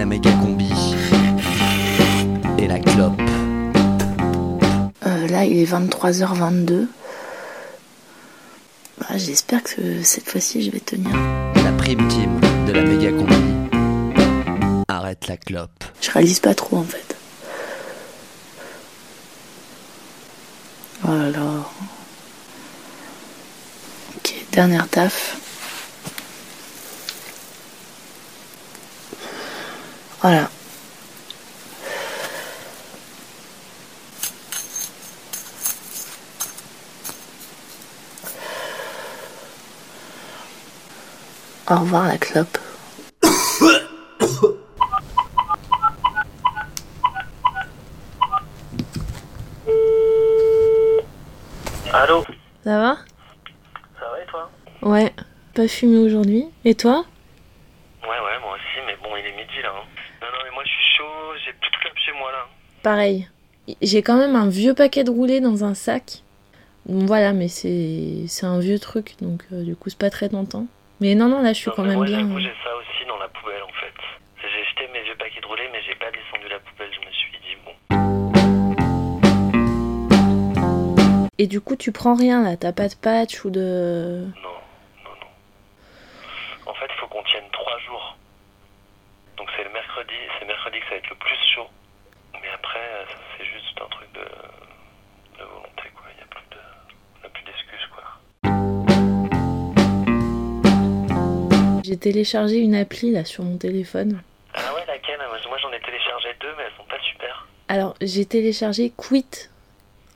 la méga combi et la clope. Euh, là, il est 23h22. Bah, J'espère que cette fois-ci, je vais tenir. La prime team de la méga combi. Arrête la clope. Je réalise pas trop en fait. Voilà. Ok, dernière taf. Voilà. Au revoir la clope. Allô? Ça va? Ça va et toi? Ouais, pas fumé aujourd'hui. Et toi Ouais, ouais, moi aussi, mais bon, il est midi là. hein. Non, non, mais moi je suis chaud, j'ai plus de clope chez moi là. Pareil. J'ai quand même un vieux paquet de roulés dans un sac. Bon, voilà, mais c'est un vieux truc, donc euh, du coup c'est pas très tentant. Mais non, non, là je suis Non, quand même moi, bien. hein. j'ai ça aussi dans la poubelle en fait. J'ai jeté mes vieux paquets de roulés, mais j'ai pas descendu la poubelle. Je me suis dit, bon. Et du coup tu prends rien là, t'as pas de patch ou de... Non, J'ai téléchargé une appli là sur mon téléphone. Ah ouais, laquelle? Moi j'en ai téléchargé deux, mais elles sont pas super. Alors j'ai téléchargé Quit.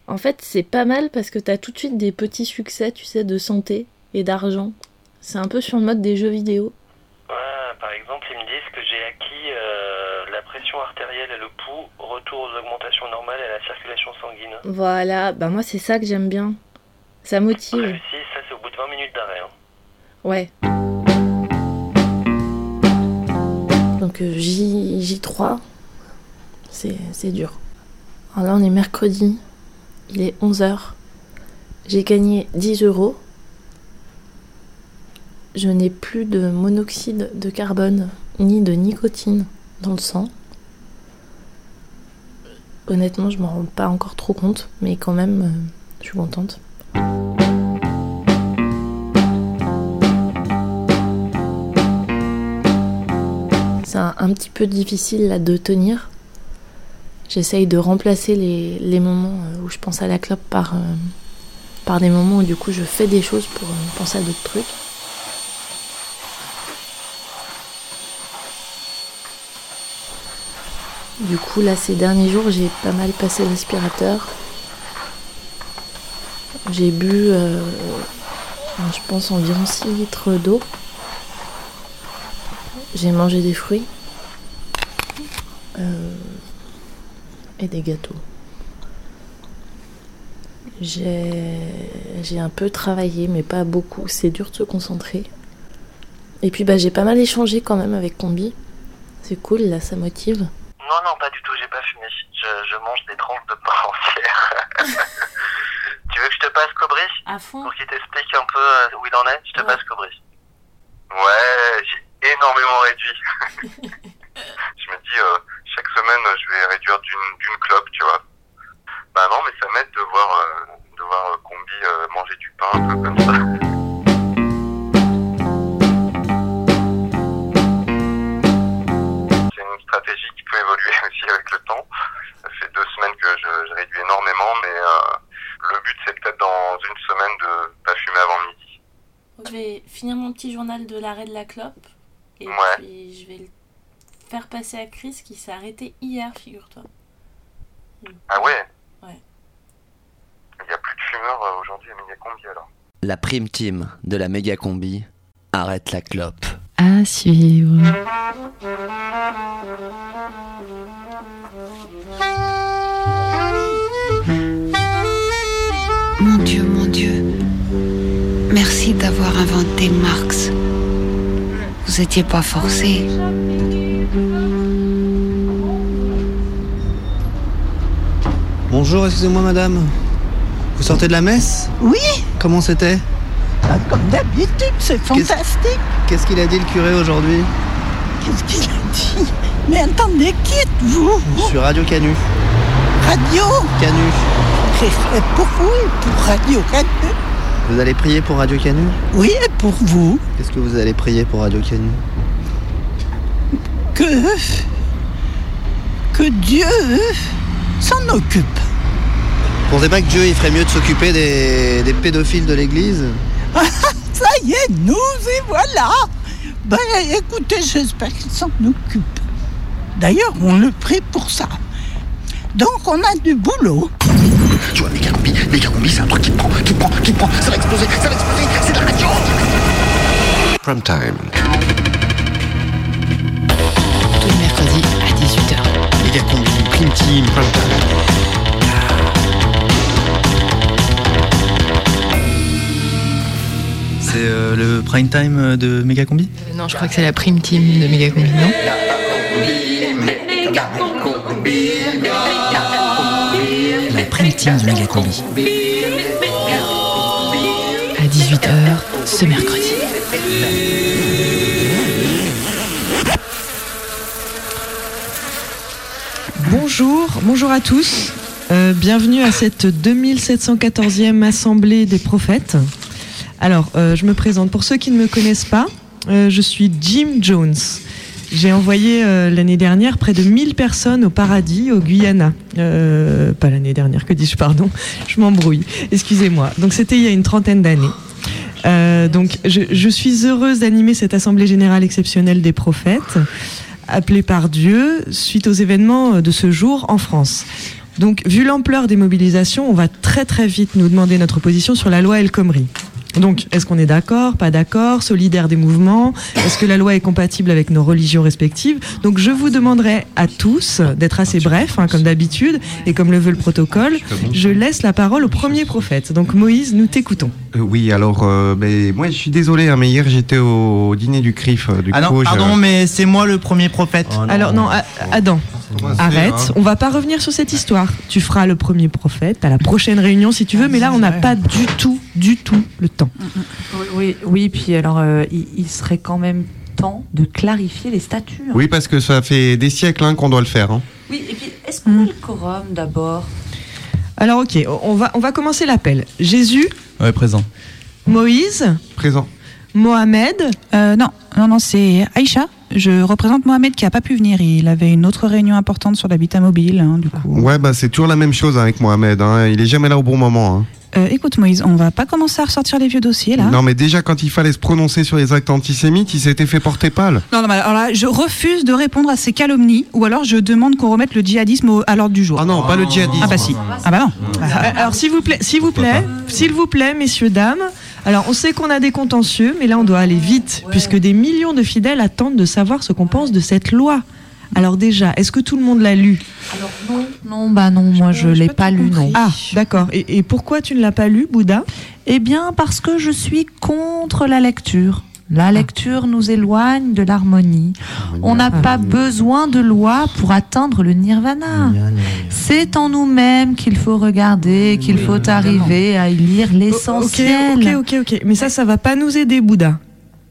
En fait c'est pas mal parce que t'as tout de suite des petits succès, tu sais, de santé et d'argent. C'est un peu sur le mode des jeux vidéo. Ouais, par exemple, ils me disent que j'ai acquis euh, la pression artérielle et le pouls, retour aux augmentations normales et à la circulation sanguine. Voilà, bah moi c'est ça que j'aime bien. Ça motive. réussi, ça c'est au bout de 20 minutes d'arrêt. hein. Ouais. Donc euh, J, J3, c'est c'est dur. Alors là, on est mercredi, il est 11h. J'ai gagné 10 euros. Je n'ai plus de monoxyde de carbone ni de nicotine dans le sang. Honnêtement, je m'en rends pas encore trop compte, mais quand même, euh, je suis contente. C'est un, petit peu difficile là de tenir. J'essaye de remplacer les, les moments euh, où je pense à la clope par, euh, par des moments où du coup je fais des choses pour euh, penser à d'autres trucs. Du coup là ces derniers jours j'ai pas mal passé l'aspirateur. J'ai bu je pense environ 6 litres d'eau. J'ai mangé des fruits. Euh, et des gâteaux. J'ai j'ai un peu travaillé, mais pas beaucoup. C'est dur de se concentrer. Et puis bah, j'ai pas mal échangé quand même avec Combi. C'est cool, là, ça motive. Non, non, pas du tout, j'ai pas fumé. Je, je mange des tranches de pain entières. tu veux que je te passe Cobry À fond pour qu'il t'explique un peu euh, où il en est? Je te Ouais. passe Cobry. Ouais, j'ai énormément réduit. je me dis, euh, chaque semaine, je vais réduire d'une clope, tu vois. Bah non, mais ça m'aide de voir, euh, de voir euh, Combi euh, manger du pain un peu comme ça. C'est une stratégie qui peut évoluer aussi avec le temps. Ça fait deux semaines que je, je réduis énormément, mais le but c'est peut-être dans une semaine de pas fumer avant midi. Je vais finir mon petit journal de l'arrêt de la clope. Et Ouais. puis je vais le faire passer à Chris qui s'est arrêté hier, figure-toi. Ah ouais Ouais. Il n'y a plus de fumeurs euh, aujourd'hui à Méga-Combi alors. La prime team de la méga combi. Arrête la clope. À suivre. Mon Dieu, mon Dieu. Merci d'avoir inventé Marx. Vous étiez pas forcé. Bonjour, excusez-moi madame. Vous sortez de la messe? Oui, Comment c'était? Bah, comme d'habitude, c'est fantastique. Qu'est-ce qu'il a dit le curé aujourd'hui? Qu'est-ce qu'il a dit? Mais attendez, qui êtes-vous? Sur Radio Canu. Radio? Canu. Et pour vous et pour Radio Canu Vous allez prier pour Radio Canu Oui, et pour vous Qu'est-ce que vous allez prier pour Radio Canu Que. Que Dieu s'en occupe. Vous pensez pas que Dieu il ferait mieux de s'occuper des, des pédophiles de l'église Ça y est, nous y voilà Ben écoutez, j'espère qu'il s'en occupe. D'ailleurs, on le prie pour ça. Donc on a du boulot. Tu vois, méga combi, méga combi, c'est un truc qui prend, qui prend, qui prend, ça va exploser, ça va exploser, c'est de la radio Prime time. Tous les mercredis à 18h. Méga combi, prime team, prime time. C'est euh, le prime time de Méga Combi Non, je crois que c'est la prime team de Méga Combi, non La prime team de Méga Combi. À 18h ce mercredi. Bonjour, bonjour à tous. Euh, bienvenue à cette 2714e Assemblée des prophètes. Alors, euh, je me présente. Pour ceux qui ne me connaissent pas, euh, je suis Jim Jones. J'ai envoyé euh, l'année dernière près de 1000 personnes au paradis, au Guyana. Euh, pas l'année dernière, que dis-je, pardon. Je m'embrouille. Excusez-moi. Donc, c'était il y a une trentaine d'années. Euh, donc, je, je suis heureuse d'animer cette Assemblée générale exceptionnelle des prophètes, appelée par Dieu suite aux événements de ce jour en France. Donc, vu l'ampleur des mobilisations, on va très très vite nous demander notre position sur la loi El Khomri. Donc, est-ce qu'on est d'accord, pas d'accord, solidaire des mouvements? Est-ce que la loi est compatible avec nos religions respectives? Donc, je vous demanderai à tous d'être assez brefs, hein, comme d'habitude, et comme le veut le protocole. Je laisse la parole au premier prophète. Donc, Moïse, nous t'écoutons. Euh, oui, alors, euh, ben, moi je suis désolé, hein, mais hier j'étais au dîner du CRIF. euh, Du Ah non, pardon, mais c'est moi le premier prophète. Alors, non, Adam, arrête. On va pas revenir sur cette histoire. Tu feras le premier prophète à la prochaine réunion si tu veux, mais là, on n'a pas du tout, du tout le temps. Oui, oui, oui, puis alors euh, il, il serait quand même temps de clarifier les statuts. hein. Oui, parce que ça fait des siècles hein, qu'on doit le faire. hein. Oui, et puis est-ce qu'on a le quorum d'abord? Alors, ok, on va, on va commencer l'appel. Jésus, Ouais, présent. Moïse, Présent. Mohamed? Euh, non, non, non, c'est Aïcha. Je représente Mohamed qui a pas pu venir. Il avait une autre réunion importante sur l'habitat mobile, hein, du coup. Ouais, bah c'est toujours la même chose avec Mohamed. hein. Il est jamais là au bon moment. hein. Euh, écoute Moïse, on va pas commencer à ressortir les vieux dossiers là. Non, mais déjà quand il fallait se prononcer sur les actes antisémites, il s'était fait porter pâle. Non, non, mais alors là, je refuse de répondre à ces calomnies, ou alors je demande qu'on remette le djihadisme au- à l'ordre du jour. Ah non, pas le djihadisme. Ah bah si. Ah bah non. Euh, Alors, s'il vous plaît, s'il vous plaît, s'il vous plaît, messieurs, dames. Alors, on sait qu'on a des contentieux, mais là, on doit aller vite, puisque des millions de fidèles attendent de savoir ce qu'on pense de cette loi. Alors déjà, est-ce que tout le monde l'a lu Alors non, non, bah non, moi je l'ai pas lu, non. Ah, d'accord. Et, et pourquoi tu ne l'as pas lu, Bouddha Eh bien parce que je suis contre la lecture. La lecture nous éloigne de l'harmonie. On n'a pas besoin de loi pour atteindre le nirvana. C'est en nous-mêmes qu'il faut regarder, qu'il faut arriver à y lire l'essentiel. Ok, ok, ok. Mais ça, ça va pas nous aider, Bouddha.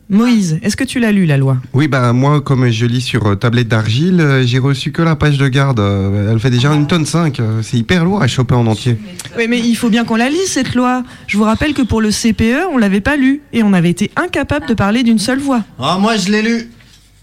Moïse, est-ce que tu l'as lu, la loi? Oui, bah moi, comme je lis sur euh, tablette d'argile, euh, j'ai reçu que la page de garde. Euh, Elle fait déjà une tonne 5. euh, C'est hyper lourd à choper en entier. Oui, mais il faut bien qu'on la lise, cette loi. Je vous rappelle que pour le CPE, on l'avait pas lu. Et on avait été incapable de parler d'une seule voix. Ah, moi je l'ai lu.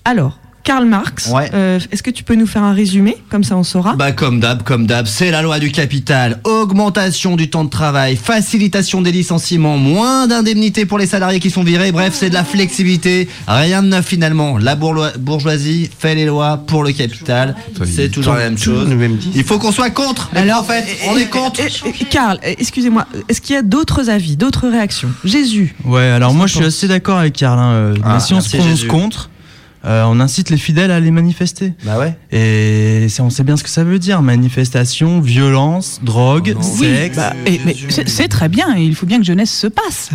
Alors, Karl Marx, Ouais. euh, est-ce que tu peux nous faire un résumé Comme ça, on saura. Bah comme d'hab, comme d'hab, c'est la loi du capital. Augmentation du temps de travail, facilitation des licenciements, moins d'indemnités pour les salariés qui sont virés. Bref, c'est de la flexibilité. Rien de neuf finalement. La bourgeoisie fait les lois pour le capital. C'est toujours la même chose. Il faut qu'on soit contre. Les prophètes, on est contre. Et- et- Karl, euh, excusez-moi, est-ce qu'il y a d'autres avis, d'autres réactions? Jésus Ouais, alors moi je suis assez d'accord avec Karl. hein, euh, Ah, mais si on se prononce Jésus. contre, euh, on incite les fidèles à aller manifester. Bah ouais. Et on sait bien ce que ça veut dire manifestation, violence, drogue, Oui, sexe. bah, et- mais c'est très bien, et il faut bien que jeunesse se passe.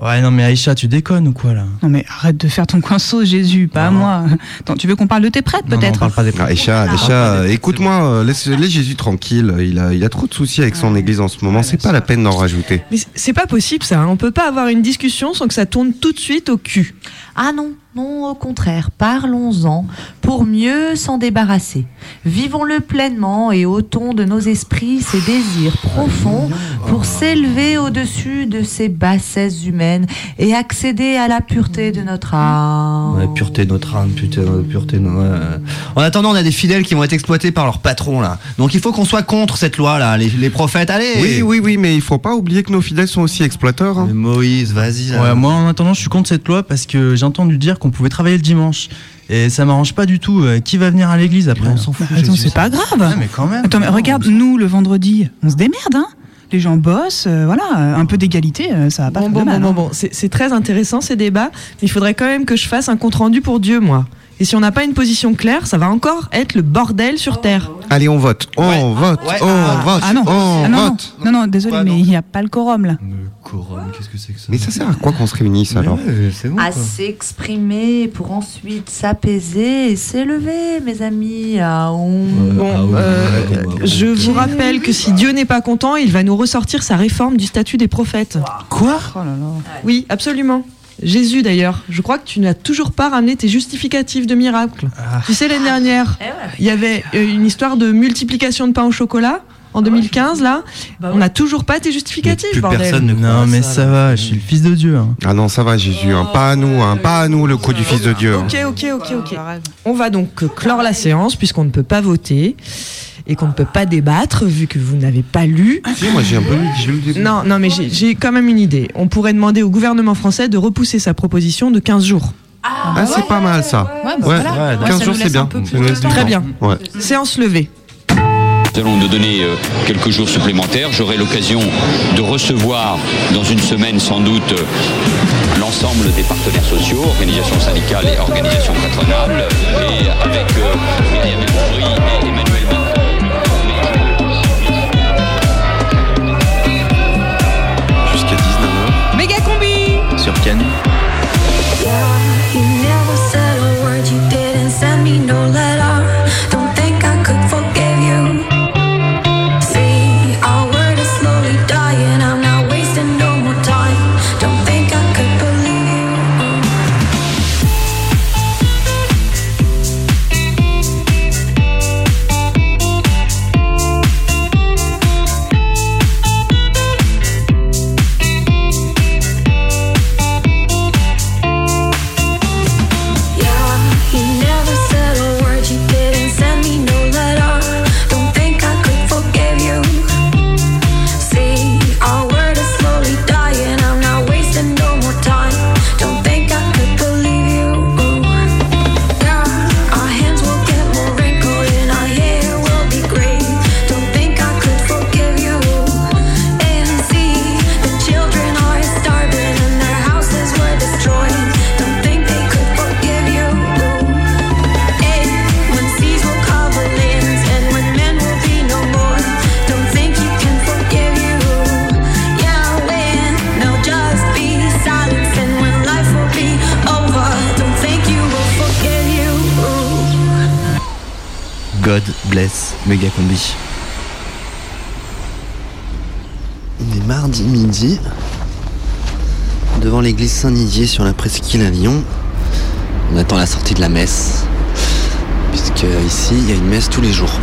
Ouais, non, mais Aïcha, tu déconnes ou quoi là? Non mais arrête de faire ton coin sauce, Jésus, pas à moi. Attends, tu veux qu'on parle de tes prêtres Non, non, on peut-être? parle pas des prêtres. Aïcha, Aïcha, écoute-moi, euh, laisse, laisse Jésus tranquille. Il a, il a trop de soucis avec son église en ce moment. C'est pas la peine d'en rajouter. Mais c'est pas possible ça, hein. on peut pas avoir une discussion sans que ça tourne tout de suite au cul. Ah non, non, au contraire, parlons-en pour mieux s'en débarrasser. Vivons-le pleinement et ôtons de nos esprits ces désirs profonds pour s'élever au-dessus de ces bassesses humaines et accéder à la pureté de notre âme. Ouais, pureté de notre âme, putain, pureté de ouais. En attendant, on a des fidèles qui vont être exploités par leur patron là. Donc il faut qu'on soit contre cette loi là, les, les prophètes. Allez. Oui, oui, oui, mais il faut pas oublier que nos fidèles sont aussi exploiteurs. hein. Moïse, vas-y. Ouais, moi en attendant, je suis contre cette loi parce que j'ai entendu dire qu'on pouvait travailler le dimanche. Et ça m'arrange pas du tout. Euh, Qui va venir à l'église après On s'en fout. Attends, c'est pas grave. mais quand même. Attends, mais regarde, nous le vendredi, on se démerde, hein. Les gens bossent, euh, voilà, un peu d'égalité, euh, ça va pas Bon, faire bon, de mal. bon, hein. bon, bon, c'est c'est très intéressant ces débats, mais il faudrait quand même que je fasse un compte rendu pour Dieu, moi. Et si on n'a pas une position claire, ça va encore être le bordel sur Terre. Allez, on vote. On vote. On vote. Ah non, On ah non, non, vote. non, non, désolé, mais il n'y a pas le quorum là. Quorum, qu'est-ce que c'est que ça Mais ça sert à quoi qu'on se réunisse alors À s'exprimer pour ensuite s'apaiser et s'élever, mes amis. Ah, on- Bon, euh, je vous rappelle que si Dieu n'est pas content, il va nous ressortir sa réforme du statut des prophètes. Quoi? Oh là là. Oui, absolument. Jésus d'ailleurs, je crois que tu n'as toujours pas ramené tes justificatifs de miracle. Tu sais, l'année dernière, il y avait euh, une histoire de multiplication de pain au chocolat. En 2015, là, on n'a toujours pas tes justificatifs, bordel. Non, mais ça va, je suis le fils de Dieu. hein. Ah non, ça va, Jésus. hein. Pas à nous, hein. pas à nous le coup du Fils de Dieu. hein. Ok, ok, ok, ok. On va donc clore la séance puisqu'on ne peut pas voter et qu'on ne peut pas débattre vu que vous n'avez pas lu. Si, moi j'ai un peu lu, j'ai lu le début. Non, non, mais j'ai- quand même une idée. On pourrait demander au gouvernement français de repousser sa proposition de 15 jours. Ah, c'est pas mal ça. Ouais, bah voilà. Ouais, 15 ça jours c'est bien. Très bien. Ouais. Séance levée. Nous allons nous donner euh, quelques jours supplémentaires. J'aurai l'occasion de recevoir dans une semaine sans doute euh, l'ensemble des partenaires sociaux, organisations syndicales et organisations patronales, et avec euh, Myriam et bless Méga Combi. On est mardi midi, devant l'église Saint-Nidier sur la presqu'île à Lyon. On attend la sortie de la messe, puisque ici il y a une messe tous les jours.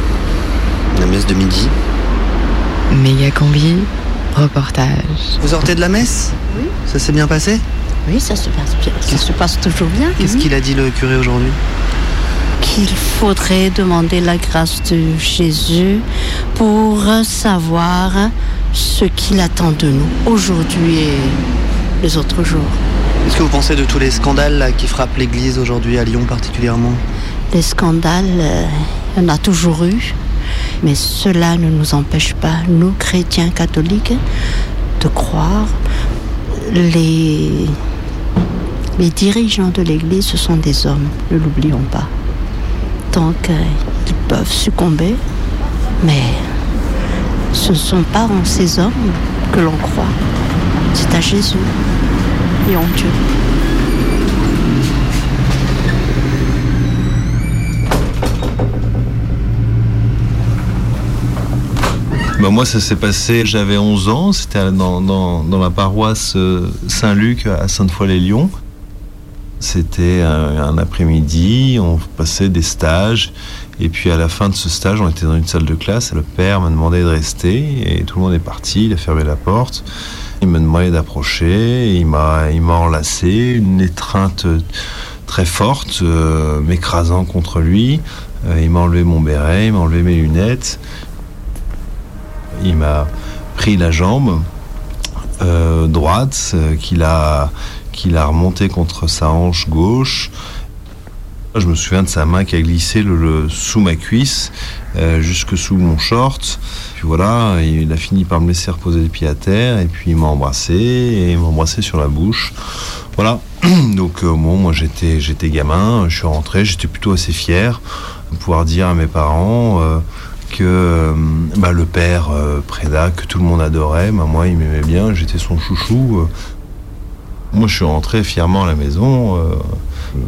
La messe de midi. Méga combi, reportage. Vous sortez de la messe? Oui. Ça s'est bien passé? Oui, ça se passe bien. Ça se passe toujours bien. Qu'est-ce qu'il a dit le curé aujourd'hui? Qu'il faudrait demander la grâce de Jésus pour savoir ce qu'il attend de nous aujourd'hui et les autres jours. Qu'est-ce que vous pensez de tous les scandales là, qui frappent l'église aujourd'hui, à Lyon particulièrement? Les scandales, euh, il y en a toujours eu, mais cela ne nous empêche pas, nous chrétiens catholiques, de croire. Les, les dirigeants de l'Église, ce sont des hommes, ne l'oublions pas. Donc, euh, ils peuvent succomber, mais ce ne sont pas en ces hommes que l'on croit. C'est à Jésus. et en Dieu. Bah, moi, ça s'est passé, j'avais 11 ans, c'était dans, dans, dans la paroisse euh, Saint-Luc à Sainte-Foy-les-Lyons. C'était un, après-midi, on passait des stages, et puis à la fin de ce stage, on était dans une salle de classe, et le père m'a demandé de rester, et tout le monde est parti, il a fermé la porte. Il m'a demandé d'approcher, il m'a enlacé, une étreinte très forte, euh, m'écrasant contre lui. Euh, il m'a enlevé mon béret, il m'a enlevé mes lunettes. Il m'a pris la jambe euh, droite qu'il a, qu'il a remonté contre sa hanche gauche. Je me souviens de sa main qui a glissé le, le- sous ma cuisse, euh, jusque sous mon short. Puis voilà, il a fini par me laisser reposer les pieds à terre et puis il m'a embrassé et il m'a embrassé sur la bouche. Voilà. Donc euh, bon, moi j'étais gamin, je suis rentré, j'étais plutôt assez fier de pouvoir dire à mes parents euh, que bah, le père Preda, que tout le monde adorait, moi il m'aimait bien, j'étais son chouchou. Euh. Moi je suis rentré fièrement à la maison. euh, je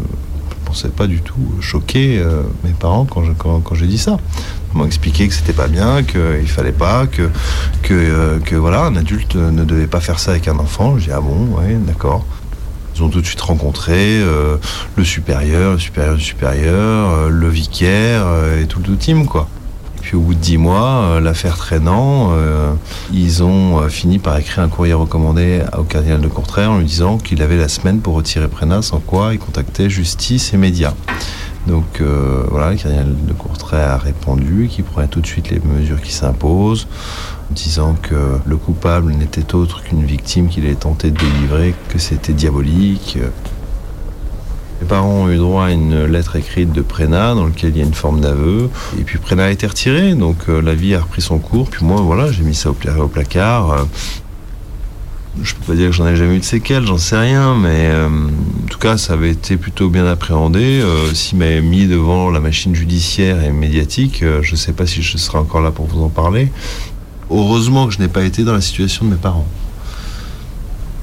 pensais pas du tout choquer euh, mes parents quand je- quand, j'ai dit ça. Ils m'ont expliqué que c'était pas bien, qu'il fallait pas, que, que, euh, voilà, un adulte ne devait pas faire ça avec un enfant. J'ai dit ah bon, ouais, d'accord. Ils ont tout de suite rencontré euh, le supérieur, le supérieur du supérieur, euh, le vicaire euh, et tout le team quoi. Puis au bout de dix mois, euh, l'affaire traînant, euh, ils ont euh, fini par écrire un courrier recommandé au cardinal de Courtrai en lui disant qu'il avait la semaine pour retirer Prénat, sans quoi il contactait justice et médias. Donc voilà, le cardinal de Courtrai a répondu qu'il prenait tout de suite les mesures qui s'imposent, en disant que le coupable n'était autre qu'une victime qu'il avait tenté de délivrer, que c'était diabolique. Les parents ont eu droit à une lettre écrite de Prénat dans laquelle il y a une forme d'aveu. Et puis Prénat a été retiré, donc euh, la vie a repris son cours. Puis moi, voilà, j'ai mis ça au, pla- au placard. Euh, je peux pas dire que j'en ai jamais eu de séquelles, j'en sais rien, mais euh, en tout cas, ça avait été plutôt bien appréhendé. S'il m'avait mis devant la machine judiciaire et médiatique, je sais pas si je serais encore là pour vous en parler. Heureusement que je n'ai pas été dans la situation de mes parents.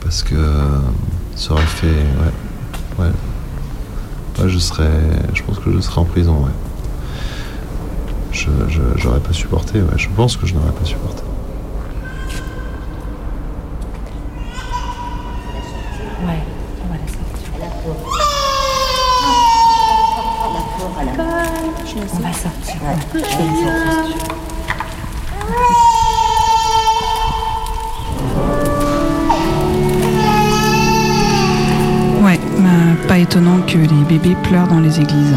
Parce que ça aurait fait. Ouais. ouais. Ouais, je serais. Je pense que je serais en prison, ouais. Je, je- j'aurais pas supporté, ouais. Je pense que je n'aurais pas supporté. Ouais, on va la sortir. On va sortir. Je vais la sortir. Que les bébés pleurent dans les églises.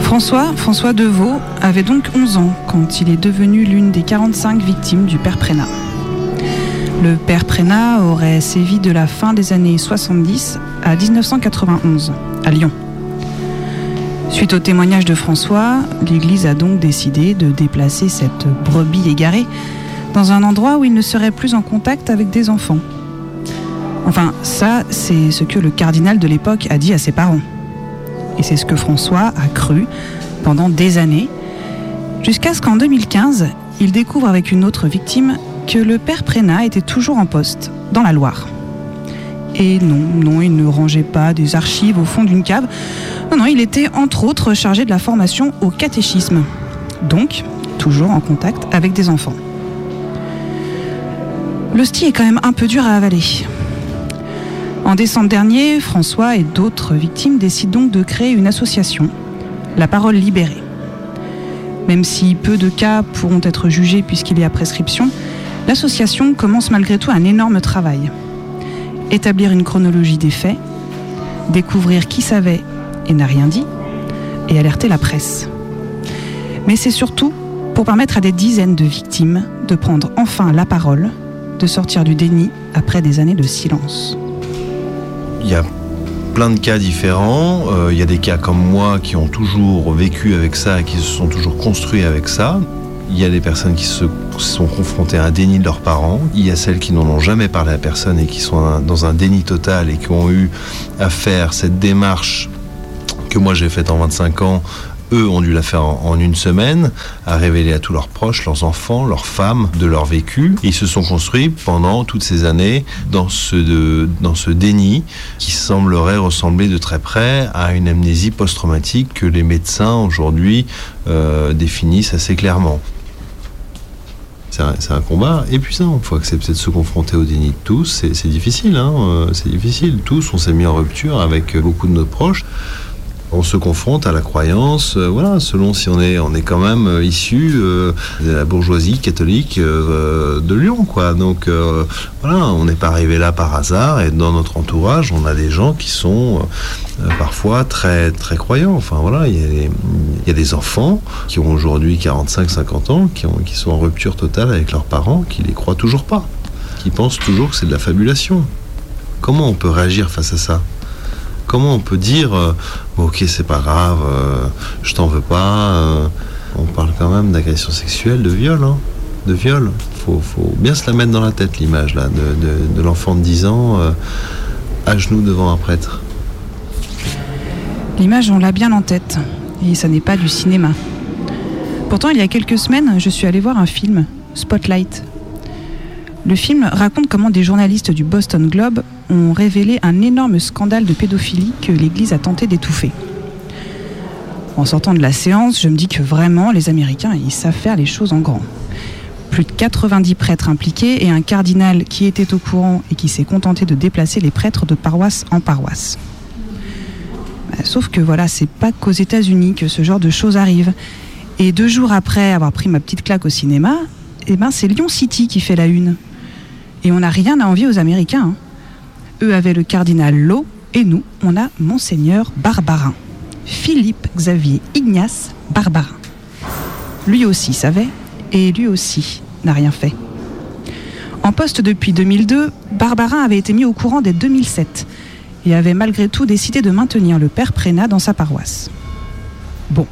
François, François Deveau, avait donc 11 ans quand il est devenu l'une des 45 victimes du père Prénat. Le père Prénat aurait sévi de la fin des années 70 à 1991, à Lyon. Suite au témoignage de François, l'Église a donc décidé de déplacer cette brebis égarée dans un endroit où il ne serait plus en contact avec des enfants. Enfin, ça, c'est ce que le cardinal de l'époque a dit à ses parents. Et c'est ce que François a cru pendant des années, jusqu'à ce qu'en 2015, il découvre avec une autre victime que le père Prénat était toujours en poste, dans la Loire. Et non, non, il ne rangeait pas des archives au fond d'une cave. Non, non, il était entre autres chargé de la formation au catéchisme. Donc, toujours en contact avec des enfants. L'hostie est quand même un peu dur à avaler. En décembre dernier, François et d'autres victimes décident donc de créer une association, La Parole Libérée. Même si peu de cas pourront être jugés puisqu'il est à prescription, l'association commence malgré tout un énorme travail. Établir une chronologie des faits, découvrir qui savait et n'a rien dit, et alerter la presse. Mais c'est surtout pour permettre à des dizaines de victimes de prendre enfin la parole, de sortir du déni après des années de silence. Il y a plein de cas différents. Euh, il y a des cas comme moi qui ont toujours vécu avec ça et qui se sont toujours construits avec ça. Il y a des personnes qui se sont confrontées à un déni de leurs parents. Il y a celles qui n'en ont jamais parlé à personne et qui sont dans un déni total et qui ont eu à faire cette démarche que moi j'ai faite en 25 ans eux ont dû la faire en, une semaine, à révéler à tous leurs proches, leurs enfants, leurs femmes, de leur vécu. Ils se sont construits pendant toutes ces années dans ce, dans ce déni qui semblerait ressembler de très près à une amnésie post-traumatique que les médecins aujourd'hui euh, définissent assez clairement. C'est un, combat épuisant. Il faut accepter de se confronter au déni de tous. C'est difficile, hein, euh, c'est difficile. Tous, on s'est mis en rupture avec beaucoup de nos proches. On se confronte à la croyance, euh, voilà, selon si on est, on est quand même euh, issu euh, de la bourgeoisie catholique de Lyon, quoi. Donc voilà, on n'est pas arrivé là par hasard. Et dans notre entourage, on a des gens qui sont parfois très très croyants. Enfin voilà, il y, a des- enfants qui ont aujourd'hui 45-50 ans, qui, qui sont en rupture totale avec leurs parents, qui les croient toujours pas, qui pensent toujours que c'est de la fabulation. Comment on peut réagir face à ça? Comment on peut dire euh, ok c'est pas grave, euh, je t'en veux pas. euh, on parle quand même d'agression sexuelle, de viol, hein, de viol. Faut, faut bien se la mettre dans la tête l'image là de, de- l'enfant de 10 ans à genoux devant un prêtre. L'image, on l'a bien en tête. Et ça n'est pas du cinéma. Pourtant, il y a quelques semaines, je suis allée voir un film, Spotlight. Le film raconte comment des journalistes du Boston Globe ont révélé un énorme scandale de pédophilie que l'Église a tenté d'étouffer. En sortant de la séance, je me dis que vraiment, les Américains, ils savent faire les choses en grand. Plus de 90 prêtres impliqués et un cardinal qui était au courant et qui s'est contenté de déplacer les prêtres de paroisse en paroisse. Bah, Sauf que voilà, c'est pas qu'aux États-Unis que ce genre de choses arrive. Et deux jours après avoir pris ma petite claque au cinéma, eh ben c'est Lyon City qui fait la une. Et on n'a rien à envier aux Américains. hein. Eux avaient le cardinal Lowe et nous, on a Monseigneur Barbarin. Philippe Xavier Ignace Barbarin. Lui aussi savait et lui aussi n'a rien fait. En poste depuis 2002, Barbarin avait été mis au courant dès 2007 et avait malgré tout décidé de maintenir le père Prénat dans sa paroisse. Bon,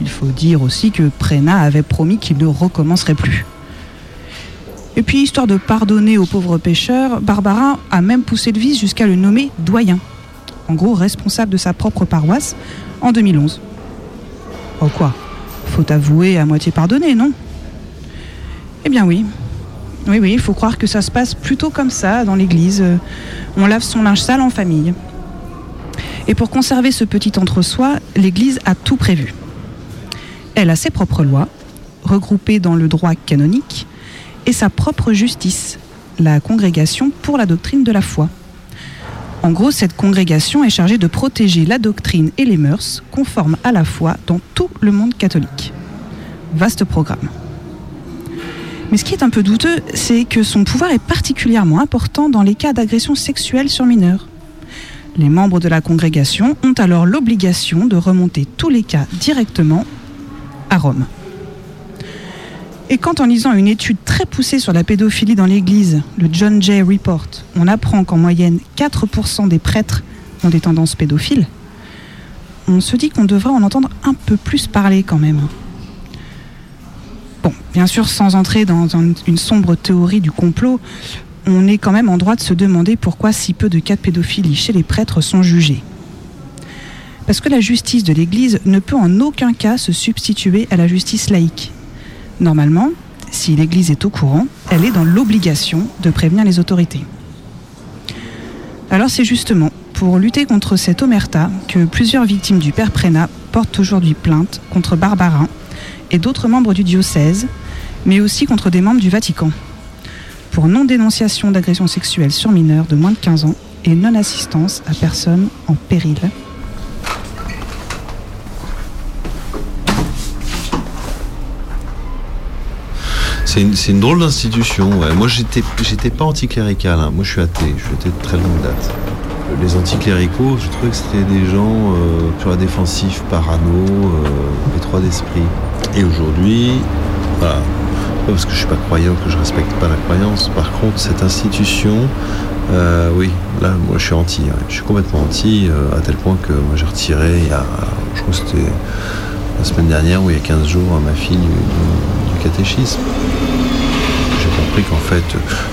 il faut dire aussi que Prénat avait promis qu'il ne recommencerait plus. Et puis, histoire de pardonner aux pauvres pêcheurs, Barbarin a même poussé le vice jusqu'à le nommer doyen, en gros responsable de sa propre paroisse, en 2011. Oh quoi? Faut avouer à moitié pardonner, non? Eh bien oui. Oui, oui, il faut croire que ça se passe plutôt comme ça dans l'église. On lave son linge sale en famille. Et pour conserver ce petit entre-soi, l'Église a tout prévu. Elle a ses propres lois, regroupées dans le droit canonique, et sa propre justice, la congrégation pour la doctrine de la foi. En gros, cette congrégation est chargée de protéger la doctrine et les mœurs conformes à la foi dans tout le monde catholique. Vaste programme. Mais ce qui est un peu douteux, c'est que son pouvoir est particulièrement important dans les cas d'agression sexuelle sur mineurs. Les membres de la congrégation ont alors l'obligation de remonter tous les cas directement à Rome. Et quand en lisant une étude très poussée sur la pédophilie dans l'Église, le John Jay Report, on apprend qu'en moyenne 4% des prêtres ont des tendances pédophiles, on se dit qu'on devrait en entendre un peu plus parler quand même. Bon, bien sûr, sans entrer dans un- une sombre théorie du complot, on est quand même en droit de se demander pourquoi si peu de cas de pédophilie chez les prêtres sont jugés. Parce que la justice de l'Église ne peut en aucun cas se substituer à la justice laïque. Normalement, si l'Église est au courant, elle est dans l'obligation de prévenir les autorités. Alors c'est justement pour lutter contre cette omerta que plusieurs victimes du père Prénat portent aujourd'hui plainte contre Barbarin et d'autres membres du diocèse, mais aussi contre des membres du Vatican, pour non-dénonciation d'agression sexuelle sur mineurs de moins de 15 ans et non-assistance à personne en péril. C'est une, drôle d'institution. ouais. Moi, j'étais, j'étais pas anticlérical. hein. Moi, je suis athée. Je suis athée de très longue date. Les anticléricaux, je trouvais que c'était des gens euh, sur la défensive, parano, euh, étroits d'esprit. Et aujourd'hui, voilà, pas parce que je suis pas croyant que je respecte pas la croyance. Par contre, cette institution, euh, oui, là, moi, je suis anti. ouais. Je suis complètement anti, euh, à tel point que moi, j'ai retiré il y a, je crois que c'était la semaine dernière ou il y a 15 jours, ma fille catéchisme. J'ai compris qu'en fait,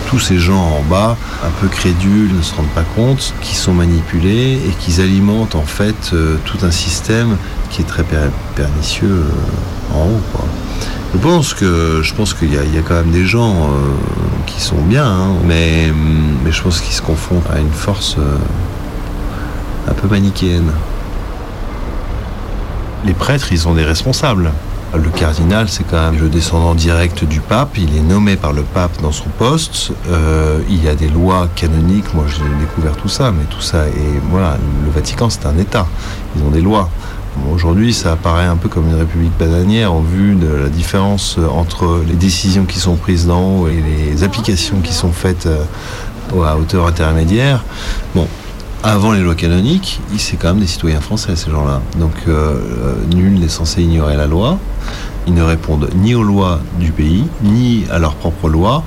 tous ces gens en bas, un peu crédules, ne se rendent pas compte qu'ils sont manipulés et qu'ils alimentent en fait euh, tout un système qui est très per- pernicieux euh, en haut. Je pense que je pense qu'il y, a- quand même des gens euh, qui sont bien, hein, mais, mais je pense qu'ils se confondent à une force un peu manichéenne. Les prêtres, ils sont des responsables. Le cardinal, c'est quand même le descendant direct du pape. Il est nommé par le pape dans son poste. Euh, il y a des lois canoniques. Moi, j'ai découvert tout ça, mais tout ça et voilà, le Vatican, c'est un État. Ils ont des lois. Aujourd'hui, ça apparaît un peu comme une république bananière en vue de la différence entre les décisions qui sont prises d'en haut et les applications qui sont faites euh, à hauteur intermédiaire. Bon, avant les lois canoniques, c'est quand même des citoyens français, ces gens-là. Donc, euh, euh, nul n'est censé ignorer la loi. Ils ne répondent ni aux lois du pays, ni à leurs propres lois.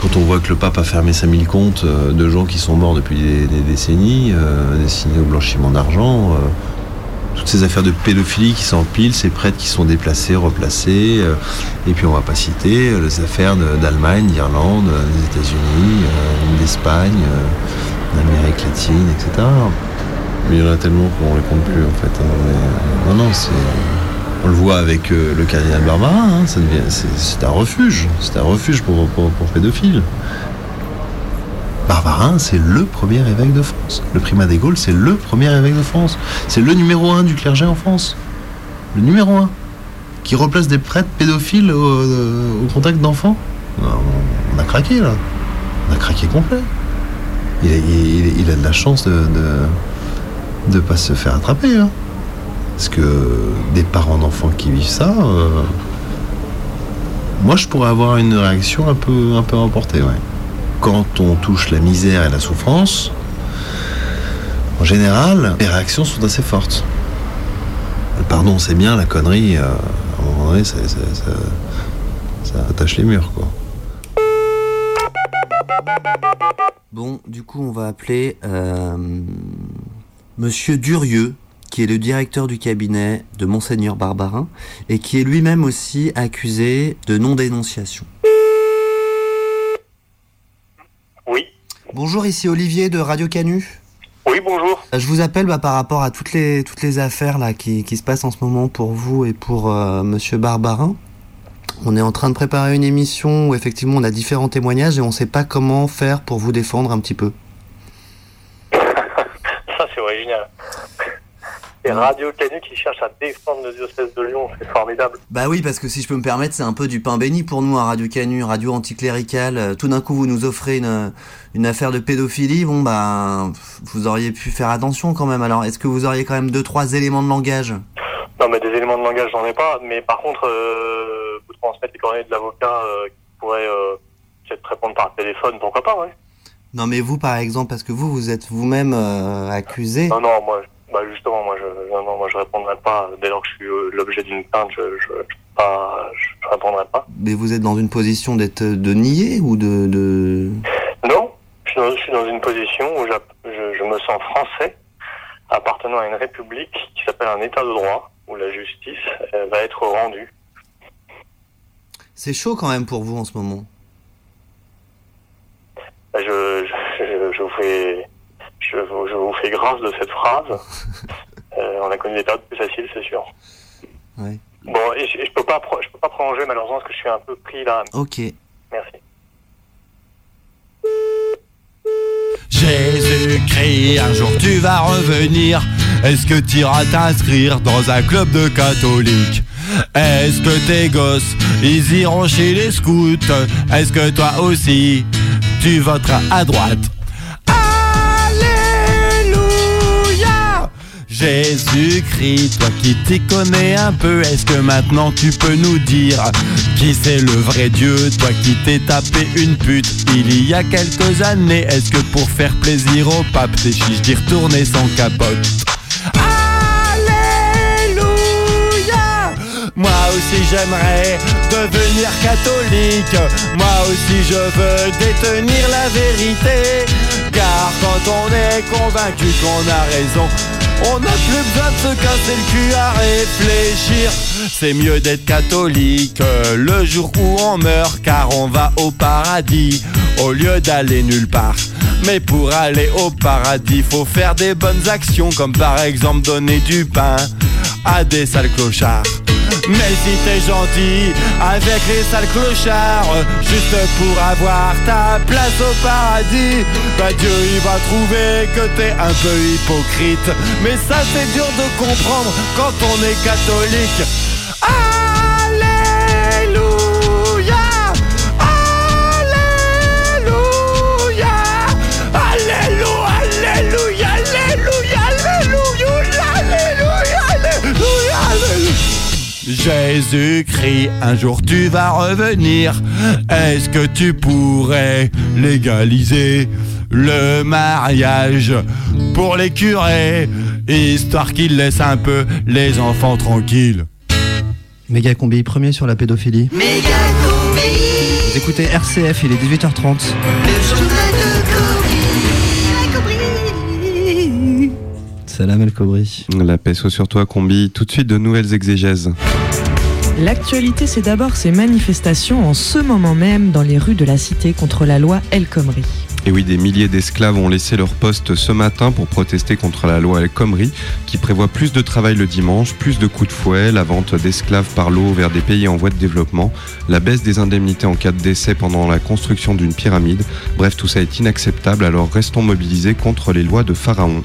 Quand on voit que le pape a fermé 5000 comptes euh, de gens qui sont morts depuis des, décennies, destinés au blanchiment d'argent, toutes ces affaires de pédophilie qui s'empilent, ces prêtres qui sont déplacés, replacés, et puis on va pas citer les affaires d'Allemagne, d'Irlande, des États-Unis, d'Espagne, d'Amérique latine, etc. Mais il y en a tellement qu'on les compte plus en fait. hein. Euh, non, non, c'est. On le voit avec euh, le cardinal Barbarin, hein, c'est un refuge, c'est un refuge pour, pour, pédophiles. Barbarin, c'est le premier évêque de France. Le primat des Gaules, c'est le premier évêque de France. C'est le numéro un du clergé en France. Le numéro un. Qui replace des prêtres pédophiles au, euh, contact d'enfants. On a craqué là. On a craqué complet. Il a, de la chance de de pas se faire attraper. hein. Parce que des parents d'enfants qui vivent ça, euh, moi je pourrais avoir une réaction un peu, emportée. Quand on touche la misère et la souffrance, en général, les réactions sont assez fortes. Le pardon, c'est bien, la connerie, euh, à un moment donné, ça, ça attache les murs. Quoi. Bon, du coup, on va appeler euh, Monsieur Durieux, qui est le directeur du cabinet de Monseigneur Barbarin, et qui est lui-même aussi accusé de non-dénonciation. Oui. Bonjour, ici Olivier de Radio Canu. Oui, bonjour. Euh, Je vous appelle bah, par rapport à toutes les, toutes les affaires là, qui, qui se passent en ce moment pour vous et pour euh, Monsieur Barbarin. On est en train de préparer une émission où effectivement on a différents témoignages et on ne sait pas comment faire pour vous défendre un petit peu. Ça, c'est original. Et Radio Canu qui cherche à défendre le diocèse de Lyon, c'est formidable. Bah oui, parce que si je peux me permettre, c'est un peu du pain béni pour nous à Radio Canu, radio anticléricale. Euh, Tout d'un coup, vous nous offrez une, une affaire de pédophilie. Bon, bah, vous auriez pu faire attention quand même. Alors, est-ce que vous auriez quand même deux, trois éléments de langage? Non, mais des éléments de langage, j'en ai pas. Mais par contre, euh, vous transmettez les coordonnées de l'avocat euh, qui pourrait euh, peut-être répondre par téléphone, pourquoi pas, ouais. Non, mais vous, par exemple, parce que vous, vous êtes vous-même euh, accusé. Non, non, moi, bah justement, moi, je, non, non, moi, je répondrai pas. Dès lors que je suis l'objet d'une plainte, je, je, je, pas, je répondrai pas. Mais vous êtes dans une position d'être de nier ou de, de... Non, je suis, dans, je suis dans une position où je, me sens français, appartenant à une république qui s'appelle un état de droit, où la justice va être rendue. C'est chaud quand même pour vous en ce moment. Je, je, je, je vous fais, je, vous- je vous fais grâce de cette phrase. Euh, on a connu des périodes plus faciles, c'est sûr. Ouais. Bon, et je, je peux pas, pro- je peux pas prolonger malheureusement parce que je suis un peu pris là. Ok. Merci. Jésus-Christ, un jour tu vas revenir. Est-ce que tu iras t'inscrire dans un club de catholiques? Est-ce que tes gosses, ils iront chez les scouts. Est-ce que toi aussi, tu voteras à droite? Alléluia! Jésus-Christ, toi qui t'y connais un peu, est-ce que maintenant tu peux nous dire qui c'est le vrai Dieu, toi qui t'es tapé une pute il y a quelques années, est-ce que pour faire plaisir au pape t'es chiche d'y retourner sans capote? Moi aussi j'aimerais devenir catholique, moi aussi je veux détenir la vérité. Car quand on est convaincu qu'on a raison, on n'a plus besoin de se casser le cul à réfléchir. C'est mieux d'être catholique le jour où on meurt, car on va au paradis au lieu d'aller nulle part. Mais pour aller au paradis, faut faire des bonnes actions, comme par exemple donner du pain à des sales clochards. Mais si t'es gentil avec les sales clochards, juste pour avoir ta place au paradis, bah Dieu il va trouver que t'es un peu hypocrite. Mais ça c'est dur de comprendre quand on est catholique. Jésus-Christ, un jour tu vas revenir. Est-ce que tu pourrais légaliser le mariage pour les curés, histoire qu'ils laissent un peu les enfants tranquilles? Méga combi premier sur la pédophilie. Vous écoutez RCF, il est 18h30. Salam El Kobri. La paix soit sur toi, Combi. Tout de suite, de nouvelles exégèses. L'actualité, c'est d'abord ces manifestations en ce moment même dans les rues de la cité contre la loi El Khomri. Et oui, des milliers d'esclaves ont laissé leur poste ce matin pour protester contre la loi El Khomri, qui prévoit plus de travail le dimanche, plus de coups de fouet, la vente d'esclaves par l'eau vers des pays en voie de développement, la baisse des indemnités en cas de décès pendant la construction d'une pyramide. Bref, tout ça est inacceptable, alors restons mobilisés contre les lois de Pharaon.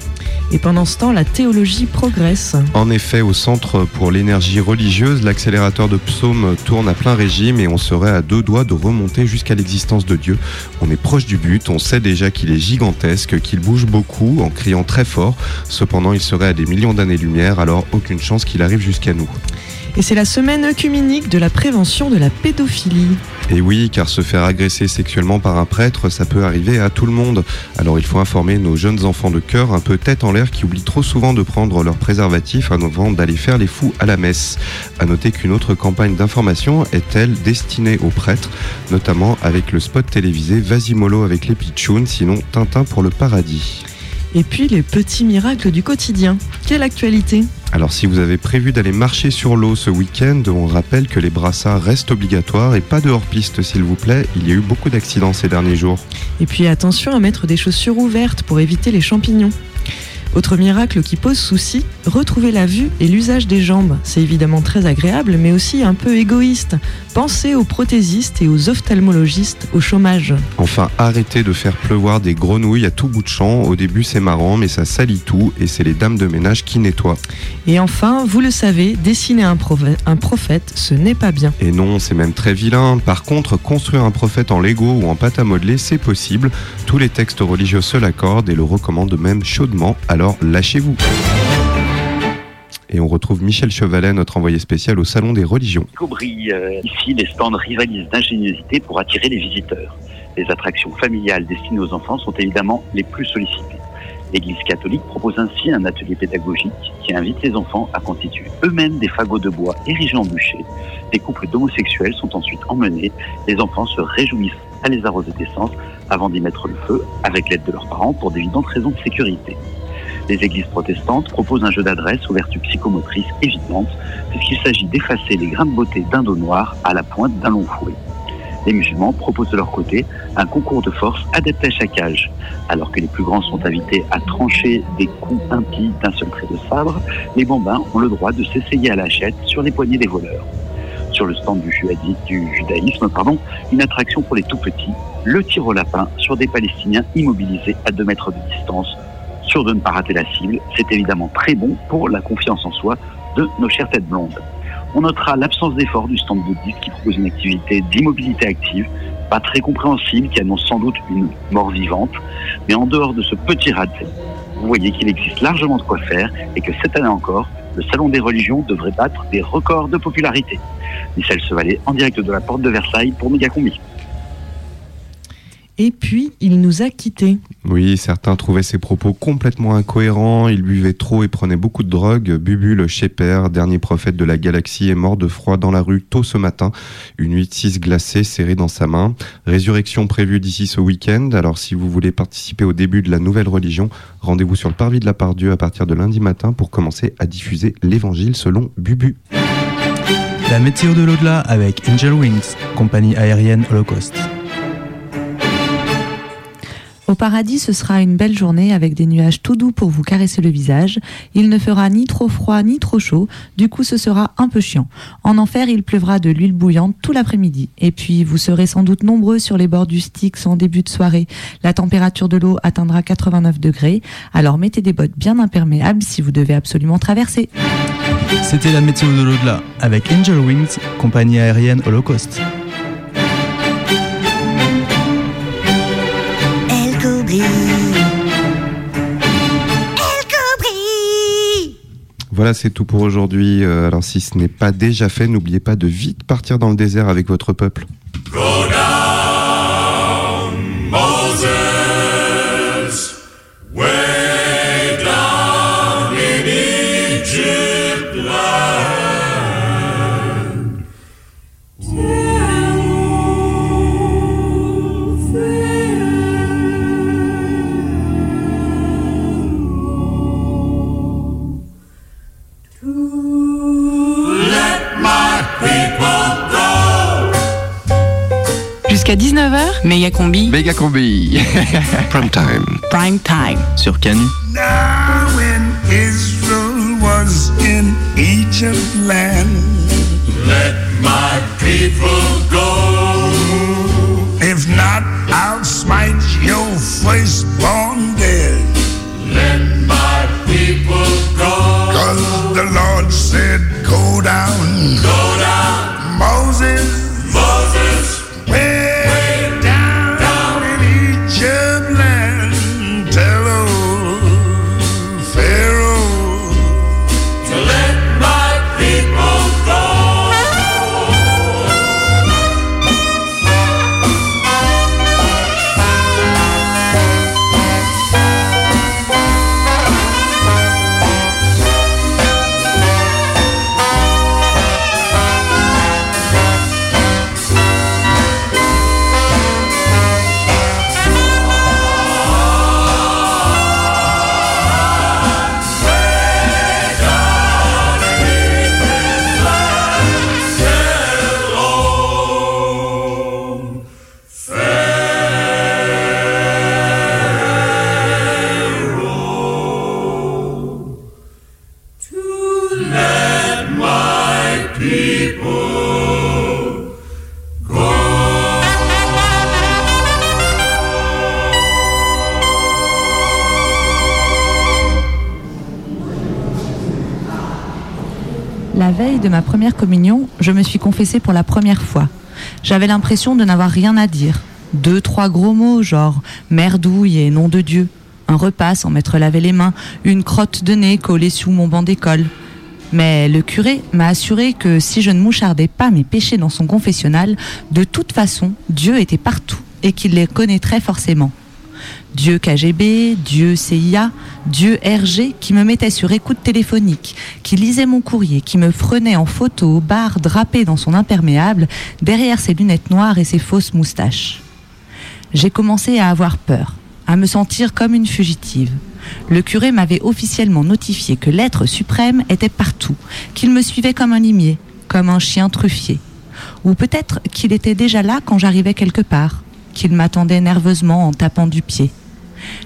Et pendant ce temps, la théologie progresse. En effet, au Centre pour l'énergie religieuse, l'accélérateur de psaumes tourne à plein régime et on serait à deux doigts de remonter jusqu'à l'existence de Dieu. On est proche du but, on sait déjà qu'il est gigantesque, qu'il bouge beaucoup en criant très fort. Cependant, il serait à des millions d'années-lumière, alors aucune chance qu'il arrive jusqu'à nous. Et c'est la semaine œcuménique de la prévention de la pédophilie. Et oui, car se faire agresser sexuellement par un prêtre, ça peut arriver à tout le monde. Alors il faut informer nos jeunes enfants de cœur un peu tête en l'air qui oublient trop souvent de prendre leur préservatif avant d'aller faire les fous à la messe. À noter qu'une autre campagne d'information est elle destinée aux prêtres, notamment avec le spot télévisé Vas-y mollo avec les pitchouns, sinon Tintin pour le paradis. Et puis les petits miracles du quotidien. Quelle actualité Alors si vous avez prévu d'aller marcher sur l'eau ce week-end, on rappelle que les brassards restent obligatoires et pas de hors-piste s'il vous plaît. Il y a eu beaucoup d'accidents ces derniers jours. Et puis attention à mettre des chaussures ouvertes pour éviter les champignons. Autre miracle qui pose souci, retrouver la vue et l'usage des jambes. C'est évidemment très agréable, mais aussi un peu égoïste. Pensez aux prothésistes et aux ophtalmologistes au chômage. Enfin, arrêtez de faire pleuvoir des grenouilles à tout bout de champ. Au début, c'est marrant, mais ça salit tout et c'est les dames de ménage qui nettoient. Et enfin, vous le savez, dessiner un, prophète, ce n'est pas bien. Et non, c'est même très vilain. Par contre, construire un prophète en Lego ou en pâte à modeler, c'est possible. Tous les textes religieux se l'accordent et le recommandent même chaudement. Alors lâchez-vous. Et on retrouve Michel Chevalet, notre envoyé spécial au Salon des religions. Euh, ici, les stands rivalisent d'ingéniosité pour attirer les visiteurs. Les attractions familiales destinées aux enfants sont évidemment les plus sollicitées. L'Église catholique propose ainsi un atelier pédagogique qui invite les enfants à constituer eux-mêmes des fagots de bois érigés en bûcher. Des couples d'homosexuels sont ensuite emmenés. Les enfants se réjouissent à les arroser d'essence avant d'y mettre le feu avec l'aide de leurs parents pour d'évidentes raisons de sécurité. Les églises protestantes proposent un jeu d'adresse aux vertus psychomotrices évidentes, puisqu'il s'agit d'effacer les grains de beauté d'un dos noir à la pointe d'un long fouet. Les musulmans proposent de leur côté un concours de force adapté à chaque âge. Alors que les plus grands sont invités à trancher des coups impies d'un seul trait de sabre, les bambins ont le droit de s'essayer à la sur les poignets des voleurs. Sur le stand du judaïsme, pardon, une attraction pour les tout petits, le tir au lapin sur des Palestiniens immobilisés à 2 mètres de distance. De ne pas rater la cible, c'est évidemment très bon pour la confiance en soi de nos chères têtes blondes. On notera l'absence d'effort du stand bouddhiste qui propose une activité d'immobilité active, pas très compréhensible, qui annonce sans doute une mort vivante. Mais en dehors de ce petit raté, vous voyez qu'il existe largement de quoi faire et que cette année encore, le Salon des religions devrait battre des records de popularité. Michel Sevalet en direct de la porte de Versailles pour Megacombi. Et puis, il nous a quittés. Oui, certains trouvaient ses propos complètement incohérents, il buvait trop et prenait beaucoup de drogue. Bubu, le Shepherd, dernier prophète de la galaxie, est mort de froid dans la rue tôt ce matin, une 8-6 glacée serrée dans sa main. Résurrection prévue d'ici ce week-end, alors si vous voulez participer au début de la nouvelle religion, rendez-vous sur le parvis de la Pardieu à partir de lundi matin pour commencer à diffuser l'évangile selon Bubu. La météo de l'au-delà avec Angel Wings, compagnie aérienne Holocaust. Au paradis, ce sera une belle journée avec des nuages tout doux pour vous caresser le visage. Il ne fera ni trop froid ni trop chaud, du coup ce sera un peu chiant. En enfer, il pleuvra de l'huile bouillante tout l'après-midi. Et puis, vous serez sans doute nombreux sur les bords du Styx en début de soirée. La température de l'eau atteindra 89 degrés, alors mettez des bottes bien imperméables si vous devez absolument traverser. C'était la météo de l'au-delà avec Angel Wings, compagnie aérienne Holocaust. Voilà, c'est tout pour aujourd'hui. Euh, Alors si ce n'est pas déjà fait, n'oubliez pas de vite partir dans le désert avec votre peuple. Méga combi. Méga combi. Prime time. Prime time. Sur Canu. Now when Israel was in Egypt land, let my people go. If not, I'll smite your firstborn dead. Let my people go. Cause the Lord said, Go down. Go down. Moses. Moses. La veille de ma première communion, je me suis confessée pour la première fois. J'avais l'impression de n'avoir rien à dire. Deux, trois gros mots, genre merdouille et nom de Dieu. Un repas sans m'être lavé les mains, une crotte de nez collée sous mon banc d'école. Mais le curé m'a assuré que si je ne mouchardais pas mes péchés dans son confessionnal, de toute façon, Dieu était partout et qu'il les connaîtrait forcément. Dieu KGB, Dieu CIA, Dieu RG qui me mettait sur écoute téléphonique, qui lisait mon courrier, qui me prenait en photo au bar drapé dans son imperméable, derrière ses lunettes noires et ses fausses moustaches. J'ai commencé à avoir peur, à me sentir comme une fugitive. Le curé m'avait officiellement notifié que l'être suprême était partout, qu'il me suivait comme un limier, comme un chien truffier. Ou peut-être qu'il était déjà là quand j'arrivais quelque part, qu'il m'attendait nerveusement en tapant du pied.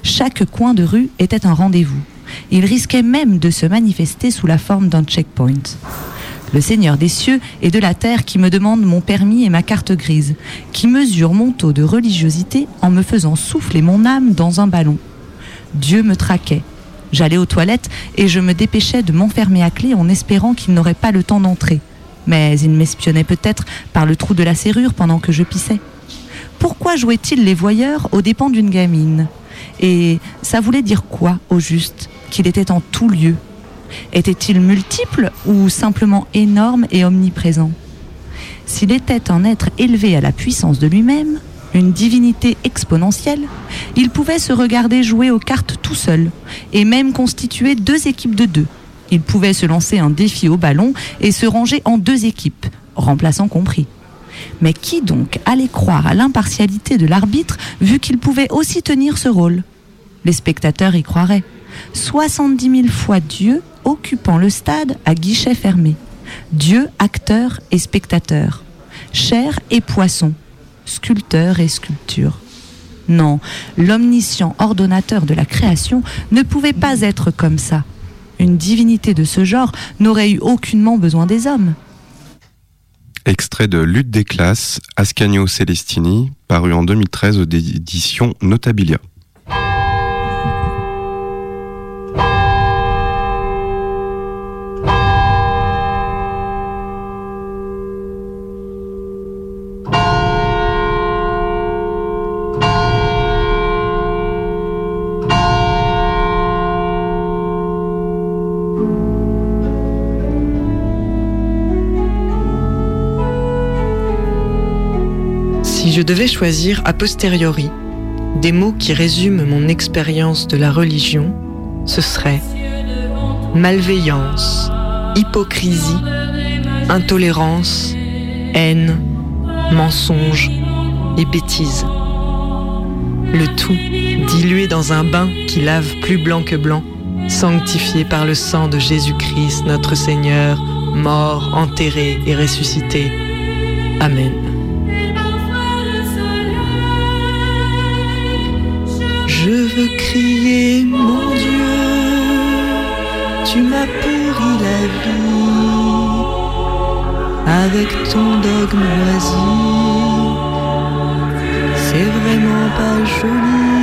Chaque coin de rue était un rendez-vous. Il risquait même de se manifester sous la forme d'un checkpoint. Le Seigneur des cieux et de la terre qui me demande mon permis et ma carte grise, qui mesure mon taux de religiosité en me faisant souffler mon âme dans un ballon. Dieu me traquait. J'allais aux toilettes et je me dépêchais de m'enfermer à clé en espérant qu'il n'aurait pas le temps d'entrer. Mais il m'espionnait peut-être par le trou de la serrure pendant que je pissais. Pourquoi jouait-il les voyeurs aux dépens d'une gamine? Et ça voulait dire quoi, au juste Qu'il était en tout lieu? Était-il multiple ou simplement énorme et omniprésent? S'il était un être élevé à la puissance de lui-même, une divinité exponentielle, il pouvait se regarder jouer aux cartes tout seul, et même constituer deux équipes de deux. Il pouvait se lancer un défi au ballon et se ranger en deux équipes, remplaçants compris. Mais qui donc allait croire à l'impartialité de l'arbitre vu qu'il pouvait aussi tenir ce rôle? Les spectateurs y croiraient. 70 000 fois Dieu occupant le stade à guichet fermé. Dieu, acteur et spectateur. Chair et poisson. Sculpteur et sculpture. Non, l'omniscient ordonnateur de la création ne pouvait pas être comme ça. Une divinité de ce genre n'aurait eu aucunement besoin des hommes. Extrait de Lutte des classes, Ascanio Celestini, paru en 2013 aux éditions Notabilia. Devais choisir a posteriori des mots qui résument mon expérience de la religion, ce serait malveillance, hypocrisie, intolérance, haine, mensonge et bêtise. Le tout dilué dans un bain qui lave plus blanc que blanc, sanctifié par le sang de Jésus-Christ notre Seigneur, mort, enterré et ressuscité. Amen. Veux crier, mon Dieu, tu m'as pourri la vie avec ton dogme oisi. C'est vraiment pas joli.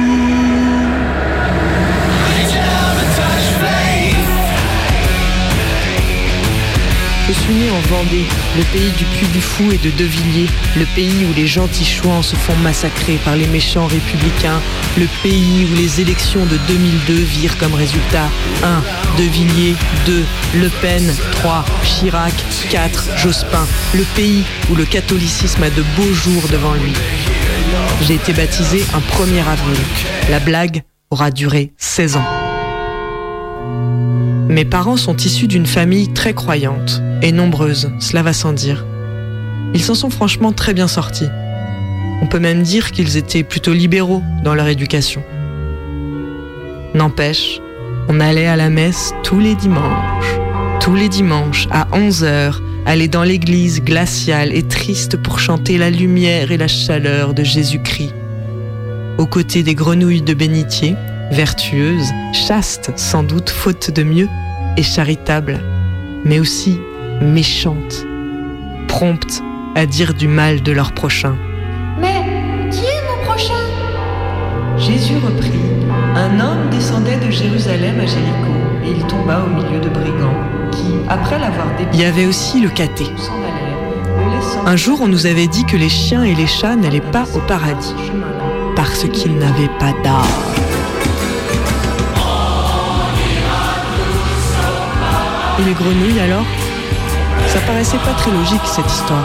Je suis né en Vendée, le pays du Puy du Fou et de Devilliers, le pays où les gentils chouans se font massacrer par les méchants républicains, le pays où les élections de 2002 virent comme résultat 1. Devilliers, 2. Le Pen, 3. Chirac, 4. Jospin, le pays où le catholicisme a de beaux jours devant lui. J'ai été baptisé un 1er avril. La blague aura duré 16 ans. Mes parents sont issus d'une famille très croyante et nombreuse, cela va sans dire. Ils s'en sont franchement très bien sortis. On peut même dire qu'ils étaient plutôt libéraux dans leur éducation. N'empêche, on allait à la messe tous les dimanches. Tous les dimanches, à 11h, aller dans l'église glaciale et triste pour chanter la lumière et la chaleur de Jésus-Christ. Aux côtés des grenouilles de bénitier, vertueuses, chastes sans doute faute de mieux, et charitables, mais aussi méchantes, promptes à dire du mal de leur prochain. Mais qui est mon prochain? Jésus reprit. Un homme descendait de Jérusalem à Jéricho et il tomba au milieu de brigands qui, après l'avoir débité, il y avait aussi le caté. Un jour, on nous avait dit que les chiens et les chats n'allaient pas au paradis parce qu'ils n'avaient pas d'âme. Et les grenouilles alors? Ça paraissait pas très logique cette histoire.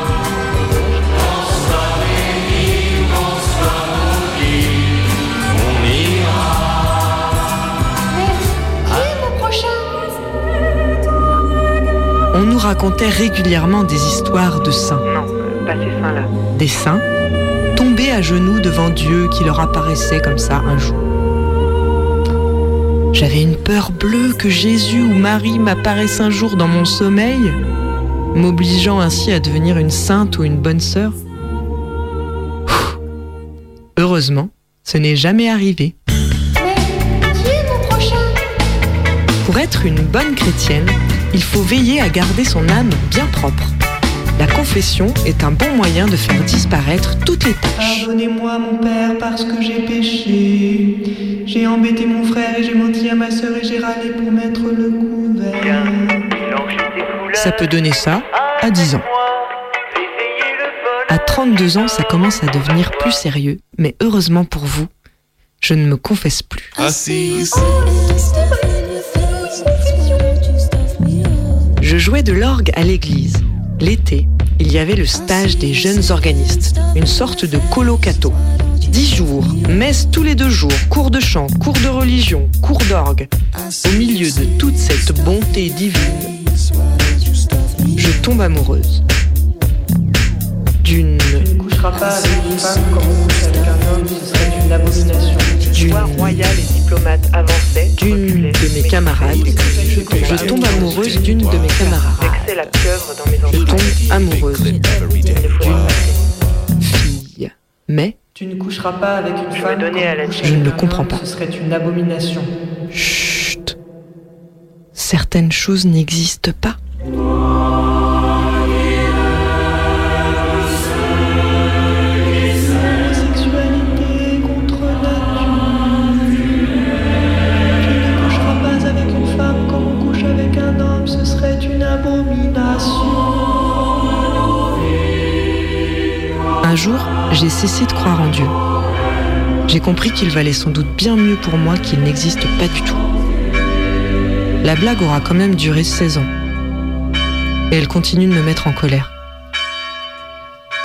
On nous racontait régulièrement des histoires de saints. Non, pas ces seins-là. Des saints tombés à genoux devant Dieu qui leur apparaissait comme ça un jour. J'avais une peur bleue que Jésus ou Marie m'apparaissent un jour dans mon sommeil, m'obligeant ainsi à devenir une sainte ou une bonne sœur. Heureusement, ce n'est jamais arrivé. Pour être une bonne chrétienne, il faut veiller à garder son âme bien propre. La confession est un bon moyen de faire disparaître toutes les tâches. Pardonnez-moi mon père parce que j'ai péché. J'ai embêté mon frère et j'ai menti à ma sœur et j'ai râlé pour mettre le couvert. Ça peut donner ça à 10 ans. À 32 ans, ça commence à devenir plus sérieux, mais heureusement pour vous, je ne me confesse plus. Je jouais de l'orgue à l'église, l'été, il y avait le stage des jeunes organistes, une sorte de colocato. Dix jours, messe tous les deux jours, cours de chant, cours de religion, cours d'orgue. Au milieu de toute cette bonté divine, je tombe amoureuse d'une couchera pas avec une femme comme on couche avec un homme, ce serait une abomination. d'une royal et diplomate avancé. d'une de mes camarades. Je tombe amoureuse d'une de mes camarades. La pieuvre dans mes Je tombe amoureuse d'une fille. Mais Tu ne coucheras pas avec une femme je ne le comprends pas. Ce serait une abomination. Chut. Certaines choses n'existent pas. Un jour, j'ai cessé de croire en Dieu. J'ai compris qu'il valait sans doute bien mieux pour moi qu'il n'existe pas du tout. La blague aura quand même duré 16 ans. Et elle continue de me mettre en colère.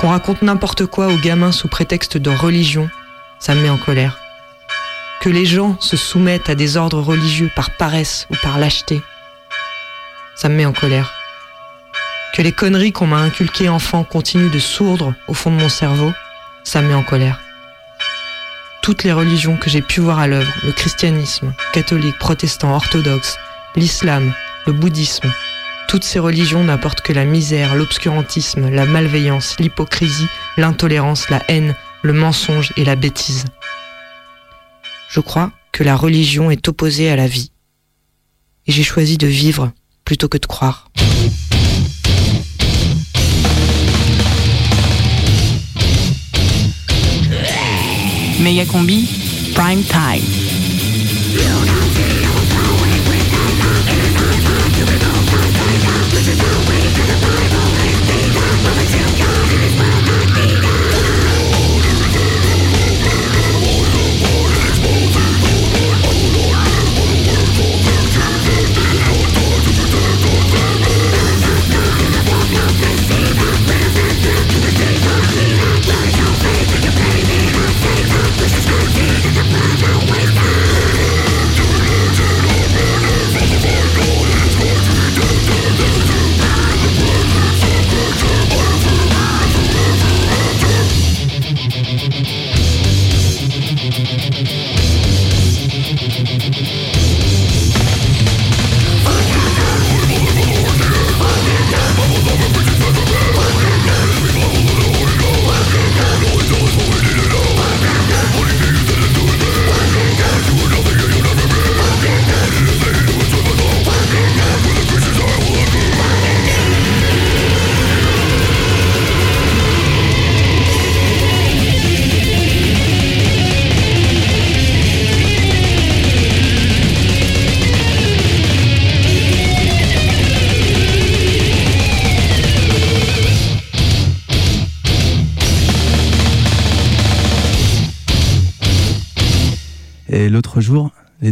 Qu'on raconte n'importe quoi aux gamins sous prétexte de religion, ça me met en colère. Que les gens se soumettent à des ordres religieux par paresse ou par lâcheté, ça me met en colère. Que les conneries qu'on m'a inculquées enfant continuent de sourdre au fond de mon cerveau, ça me met en colère. Toutes les religions que j'ai pu voir à l'œuvre, le christianisme, catholique, protestant, orthodoxe, l'islam, le bouddhisme, toutes ces religions n'apportent que la misère, l'obscurantisme, la malveillance, l'hypocrisie, l'intolérance, la haine, le mensonge et la bêtise. Je crois que la religion est opposée à la vie. Et j'ai choisi de vivre plutôt que de croire. Méga combi, prime time.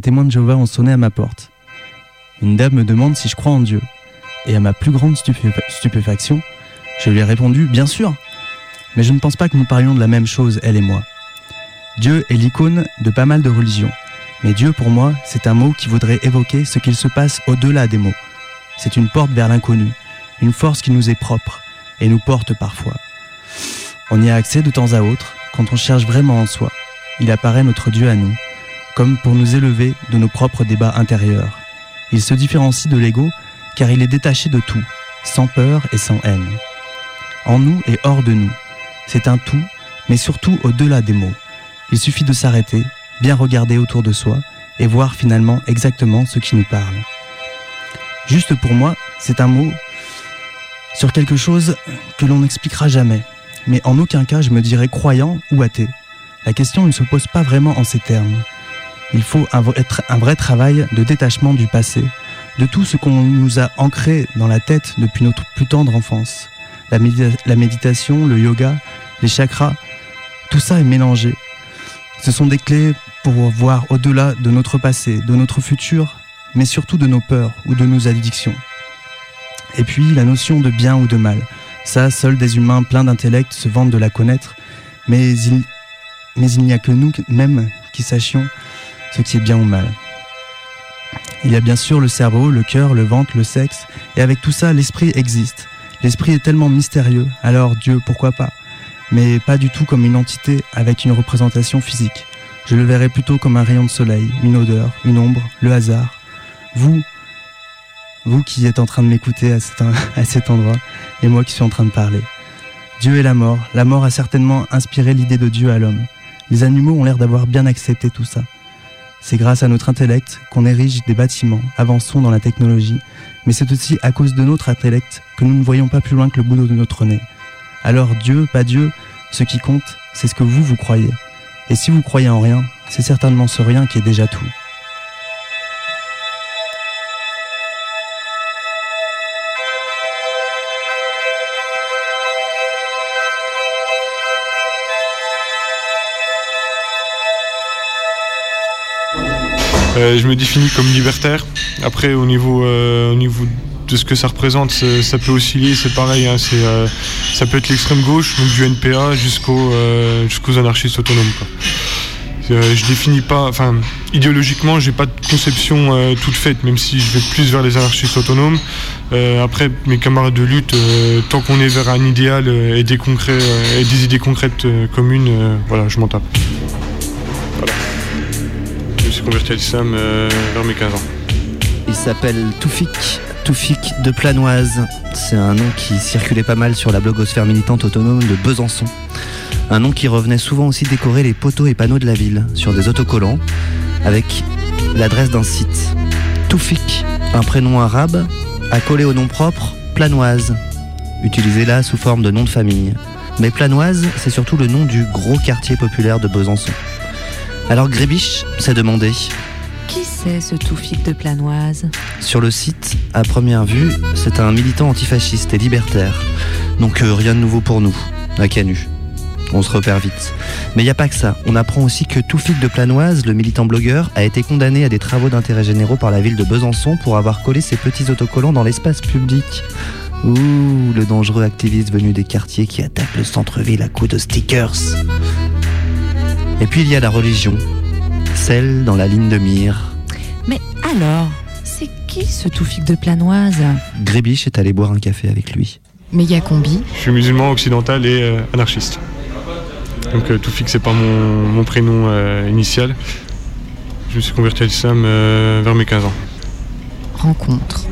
Témoins de Jéhovah ont sonné à ma porte. Une dame me demande si je crois en Dieu. Et à ma plus grande stupé- stupéfaction, je lui ai répondu Bien sûr Mais je ne pense pas que nous parlions de la même chose, elle et moi. Dieu est l'icône de pas mal de religions. Mais Dieu, pour moi, c'est un mot qui voudrait évoquer ce qu'il se passe au-delà des mots. C'est une porte vers l'inconnu, une force qui nous est propre et nous porte parfois. On y a accès de temps à autre quand on cherche vraiment en soi. Il apparaît notre Dieu à nous, comme pour nous élever de nos propres débats intérieurs. Il se différencie de l'ego car il est détaché de tout, sans peur et sans haine. En nous et hors de nous. C'est un tout, mais surtout au-delà des mots. Il suffit de s'arrêter, bien regarder autour de soi et voir finalement exactement ce qui nous parle. Juste pour moi, c'est un mot sur quelque chose que l'on n'expliquera jamais. Mais en aucun cas je me dirais croyant ou athée. La question ne se pose pas vraiment en ces termes. Il faut un vrai, travail de détachement du passé, de tout ce qu'on nous a ancré dans la tête depuis notre plus tendre enfance. La, médita- la méditation, le yoga, les chakras, tout ça est mélangé. Ce sont des clés pour voir au-delà de notre passé, de notre futur, mais surtout de nos peurs ou de nos addictions. Et puis la notion de bien ou de mal. Ça, seuls des humains pleins d'intellect se vantent de la connaître, mais il, mais il n'y a que nous mêmes qui sachions ce qui est bien ou mal. Il y a bien sûr le cerveau, le cœur, le ventre, le sexe, et avec tout ça, l'esprit existe. L'esprit est tellement mystérieux, alors Dieu, pourquoi pas? Mais pas du tout comme une entité avec une représentation physique. Je le verrais plutôt comme un rayon de soleil, une odeur, une ombre, le hasard. Vous, vous qui êtes en train de m'écouter à à cet endroit, et moi qui suis en train de parler. Dieu et la mort. La mort a certainement inspiré l'idée de Dieu à l'homme. Les animaux ont l'air d'avoir bien accepté tout ça. C'est grâce à notre intellect qu'on érige des bâtiments, avançons dans la technologie, mais c'est aussi à cause de notre intellect que nous ne voyons pas plus loin que le bout de notre nez. Alors Dieu, pas Dieu, ce qui compte, c'est ce que vous, vous croyez. Et si vous croyez en rien, c'est certainement ce rien qui est déjà tout. Euh, je me définis comme libertaire. Après, au niveau, euh, au niveau de ce que ça représente, ça peut osciller, c'est pareil. hein, euh, ça peut être l'extrême gauche, donc du NPA jusqu'au, jusqu'aux anarchistes autonomes. quoi. Je définis pas, enfin, idéologiquement, j'ai pas de conception toute faite, même si je vais plus vers les anarchistes autonomes. Après, mes camarades de lutte, tant qu'on est vers un idéal et des des idées concrètes communes, voilà, je m'en tape. Suis converti à l'islam euh, vers mes 15 ans. Il s'appelle Toufik, Toufik de Planoise. C'est un nom qui circulait pas mal sur la blogosphère militante autonome de Besançon. Un nom qui revenait souvent aussi décorer les poteaux et panneaux de la ville sur des autocollants avec l'adresse d'un site. Toufik, un prénom arabe, accolé au nom propre Planoise, utilisé là sous forme de nom de famille. Mais Planoise, c'est surtout le nom du gros quartier populaire de Besançon. Alors Grébiche s'est demandé, Qui c'est ce Toufik de Planoise? sur le site, à première vue, c'est un militant antifasciste et libertaire. Donc euh, rien de nouveau pour nous, à Canu. On se repère vite. Mais il n'y a pas que ça. On apprend aussi que Toufik de Planoise, le militant blogueur, a été condamné à des travaux d'intérêt généraux par la ville de Besançon pour avoir collé ses petits autocollants dans l'espace public. Ouh, le dangereux activiste venu des quartiers qui attaque le centre-ville à coups de stickers. Et puis il y a la religion, celle dans la ligne de mire. Mais alors, c'est qui ce Toufik de Planoise? Grébiche est allé boire un café avec lui. Mais Combi? Je suis musulman occidental et euh, anarchiste. Donc euh, Toufik, c'est pas mon, mon prénom euh, initial. Je me suis converti à l'islam euh, vers mes 15 ans. Rencontre.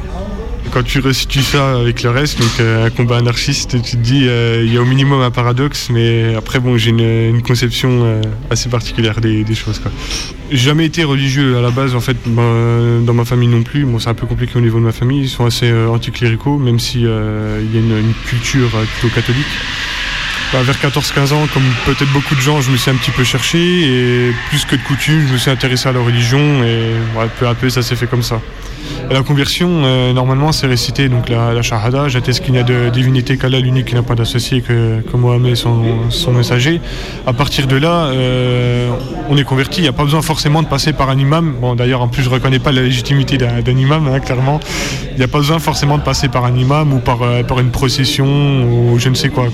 Quand tu restitues ça avec le reste, donc euh, un combat anarchiste, tu te dis euh, il y a au minimum un paradoxe, mais après bon j'ai une, conception euh, assez particulière des, choses. quoi. Jamais été religieux à la base en fait, ben, dans ma famille non plus. Bon c'est un peu compliqué au niveau de ma famille, ils sont assez anticléricaux, même si euh, il y a une, culture plutôt catholique. Bah, vers 14-15 ans, comme peut-être beaucoup de gens, je me suis un petit peu cherché et plus que de coutume, je me suis intéressé à la religion et peu à peu ça s'est fait comme ça. La conversion, euh, normalement, c'est réciter donc la, la shahada. J'atteste qu'il n'y a de divinité qu'Allah l'unique qui n'a pas d'associé que, que Mohamed son, son messager. À partir de là, euh, on est converti. Il n'y a pas besoin forcément de passer par un imam. Bon, d'ailleurs, en plus, je ne reconnais pas la légitimité d'un imam, hein, clairement. Il n'y a pas besoin forcément de passer par un imam ou par, euh, par une procession ou je ne sais quoi.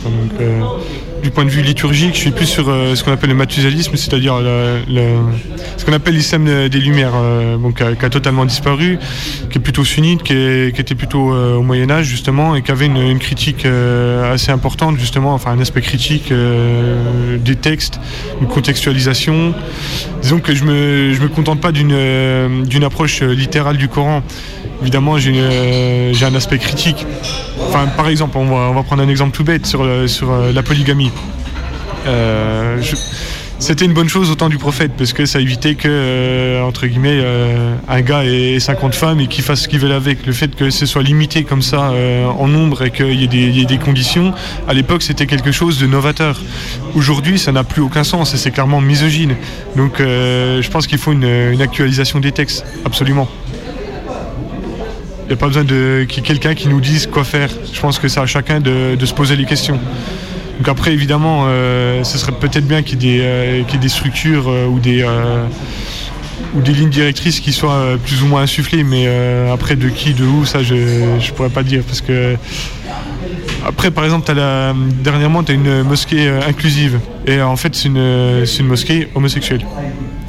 Du point de vue liturgique, je suis plus sur euh, ce qu'on appelle le mathusallisme, c'est-à-dire ce qu'on appelle l'islam de- des Lumières, euh, bon, qui, a, totalement disparu, qui est plutôt sunnite, qui, était plutôt euh, au Moyen Âge justement, et qui avait une, critique euh, assez importante justement, enfin un aspect critique euh, des textes, une contextualisation. Disons que je me je me contente pas d'une euh, approche euh, littérale du Coran. Évidemment, euh, j'ai un aspect critique. Enfin, par exemple, on va, prendre un exemple tout bête sur, euh, euh, la polygamie. C'était une bonne chose au temps du prophète parce que ça évitait que, entre guillemets, un gars ait 50 femmes et qu'il fasse ce qu'il veut avec. Le fait que ce soit limité comme ça en nombre et qu'il y, ait des- conditions, à l'époque c'était quelque chose de novateur. Aujourd'hui, ça n'a plus aucun sens et c'est clairement misogyne. Donc je pense qu'il faut une actualisation des textes, absolument. N'y a pas besoin de qu'il y ait quelqu'un qui nous dise quoi faire. Je pense que c'est à chacun de, se poser les questions. Donc après, évidemment, euh, ce serait peut-être bien qu'il y, ait des, euh, structures euh, ou, des, lignes directrices qui soient plus ou moins insufflées, mais après de qui, de où, ça je ne pourrais pas dire. Parce que Après, par exemple, dernièrement, tu as une mosquée inclusive. Et en fait, c'est une, mosquée homosexuelle.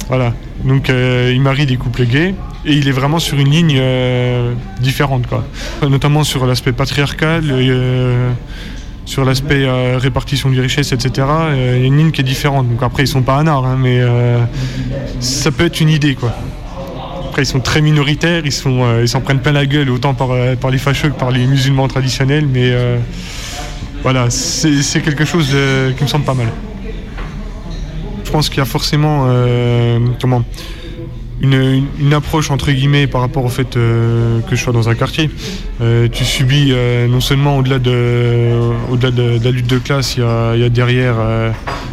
Voilà. Donc, il marie des couples gays. Et il est vraiment sur une ligne euh, différente, quoi. Notamment sur l'aspect patriarcal, euh, sur l'aspect euh, répartition des richesses, etc. Il y a une ligne qui est différente. Donc après, ils sont pas anards, hein, mais euh, ça peut être une idée, quoi. Après, ils sont très minoritaires, ils s'en prennent plein la gueule, autant par, les fâcheux que par les musulmans traditionnels, mais voilà, c'est quelque chose qui me semble pas mal. Je pense qu'il y a forcément, comment, une, une- approche entre guillemets par rapport au fait euh, que je sois dans un quartier. Euh, tu subis euh, non seulement au-delà de, au-delà de, la lutte de classe, il y a, y a derrière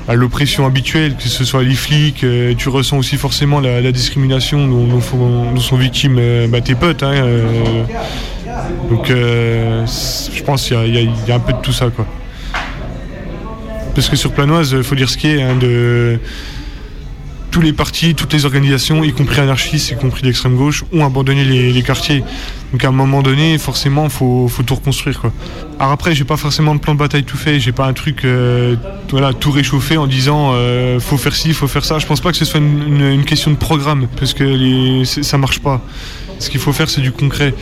l'oppression habituelle, que ce soit les flics, tu ressens aussi forcément la, discrimination dont, sont victimes bah, tes potes. hein, donc je pense qu'il y a un peu de tout ça quoi. Parce que sur Planoise, il faut dire ce qui est, hein, de tous les partis, toutes les organisations, y compris anarchistes, y compris d'extrême gauche, ont abandonné les, quartiers. Donc à un moment donné, forcément, il faut, tout reconstruire. Alors après, j'ai pas forcément de plan de bataille tout fait, j'ai pas un truc euh, voilà, tout réchauffé en disant euh, faut faire ci, faut faire ça. Je pense pas que ce soit une, question de programme, parce que les, ça marche pas. Ce qu'il faut faire, c'est du concret.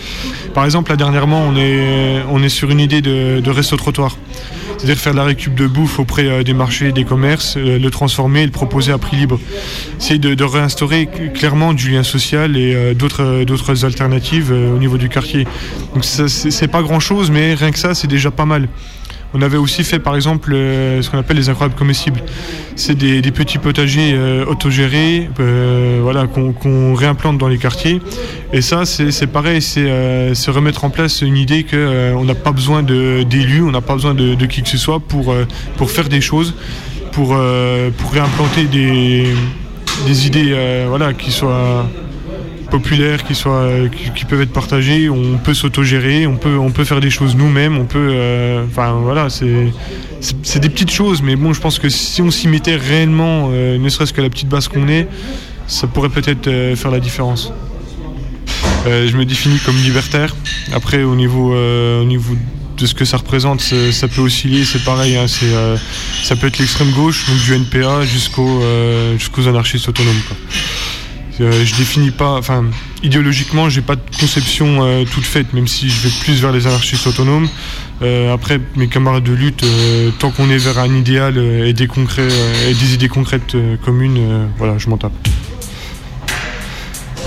Par exemple, là, dernièrement, on est, on est sur une idée de, de resto-trottoir. C'est-à-dire faire de la récup de bouffe auprès euh, des marchés, des commerces, euh, le transformer et le proposer à prix libre. C'est de, de réinstaurer cl- clairement du lien social et euh, d'autres alternatives au niveau du quartier. Donc c'est pas grand-chose, mais rien que ça, c'est déjà pas mal. On avait aussi fait par exemple euh, ce qu'on appelle les incroyables comestibles. C'est des, petits potagers euh, autogérés euh, voilà, qu'on réimplante dans les quartiers. Et ça, c'est pareil, c'est c'est remettre en place une idée qu'on n'a pas besoin d'élus, on n'a pas besoin de, qui que ce soit pour, faire des choses, pour, réimplanter des, idées voilà, qui soient populaires, qui, soient, qui, peuvent être partagées. On peut s'autogérer, on peut, on peut faire des choses nous-mêmes, on peut. euh, Enfin voilà, c'est c'est- des petites choses, mais bon, je pense que si on s'y mettait réellement, euh, ne serait-ce que la petite base qu'on est, ça pourrait peut-être euh, faire la différence. Je me définis comme libertaire. Après, au niveau, au niveau de ce que ça représente, ça peut osciller, c'est pareil. hein, ça peut être l'extrême gauche, donc du NPA jusqu'au, jusqu'aux anarchistes autonomes. Euh, je définis pas, enfin, idéologiquement, j'ai pas de conception euh, toute faite, même si je vais plus vers les anarchistes autonomes. Euh, après, mes camarades de lutte, tant qu'on est vers un idéal et des concrets et des idées concrètes communes, voilà, je m'en tape.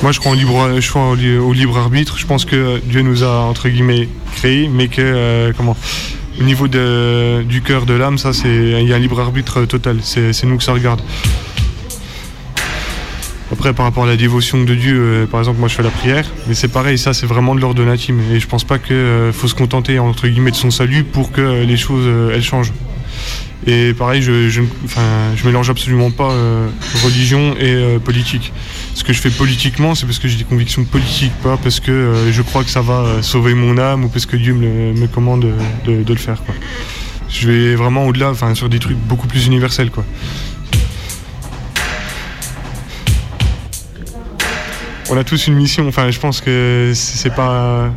Moi, je crois, libre, je crois au, li- au libre arbitre. Je pense que Dieu nous a entre guillemets créés, mais que comment au niveau de- du cœur, de l'âme, ça, c'est il y a un libre arbitre total. C'est nous que ça regarde. Après, par rapport à la dévotion de Dieu, euh, par exemple, moi je fais la prière, mais c'est pareil, ça c'est vraiment de l'ordre. Et je pense pas qu'il faut se contenter entre guillemets de son salut pour que euh, les choses euh, elles changent. Et pareil, je, je, je mélange absolument pas euh, religion et euh, politique. Ce que je fais politiquement, c'est parce que j'ai des convictions politiques, pas parce que euh, je crois que ça va euh, sauver mon âme ou parce que Dieu me, me commande de, de- de le faire. Quoi. Je vais vraiment au-delà, enfin, sur des trucs beaucoup plus universels. Quoi. On a tous une mission. Enfin, je pense que c'est pas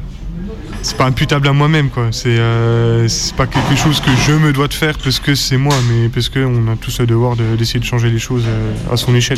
c'est pas imputable à moi-même, quoi. C'est euh, c'est pas quelque chose que je me dois de faire parce que c'est moi, mais parce que on a tous le devoir de- d'essayer de changer les choses euh, à son échelle.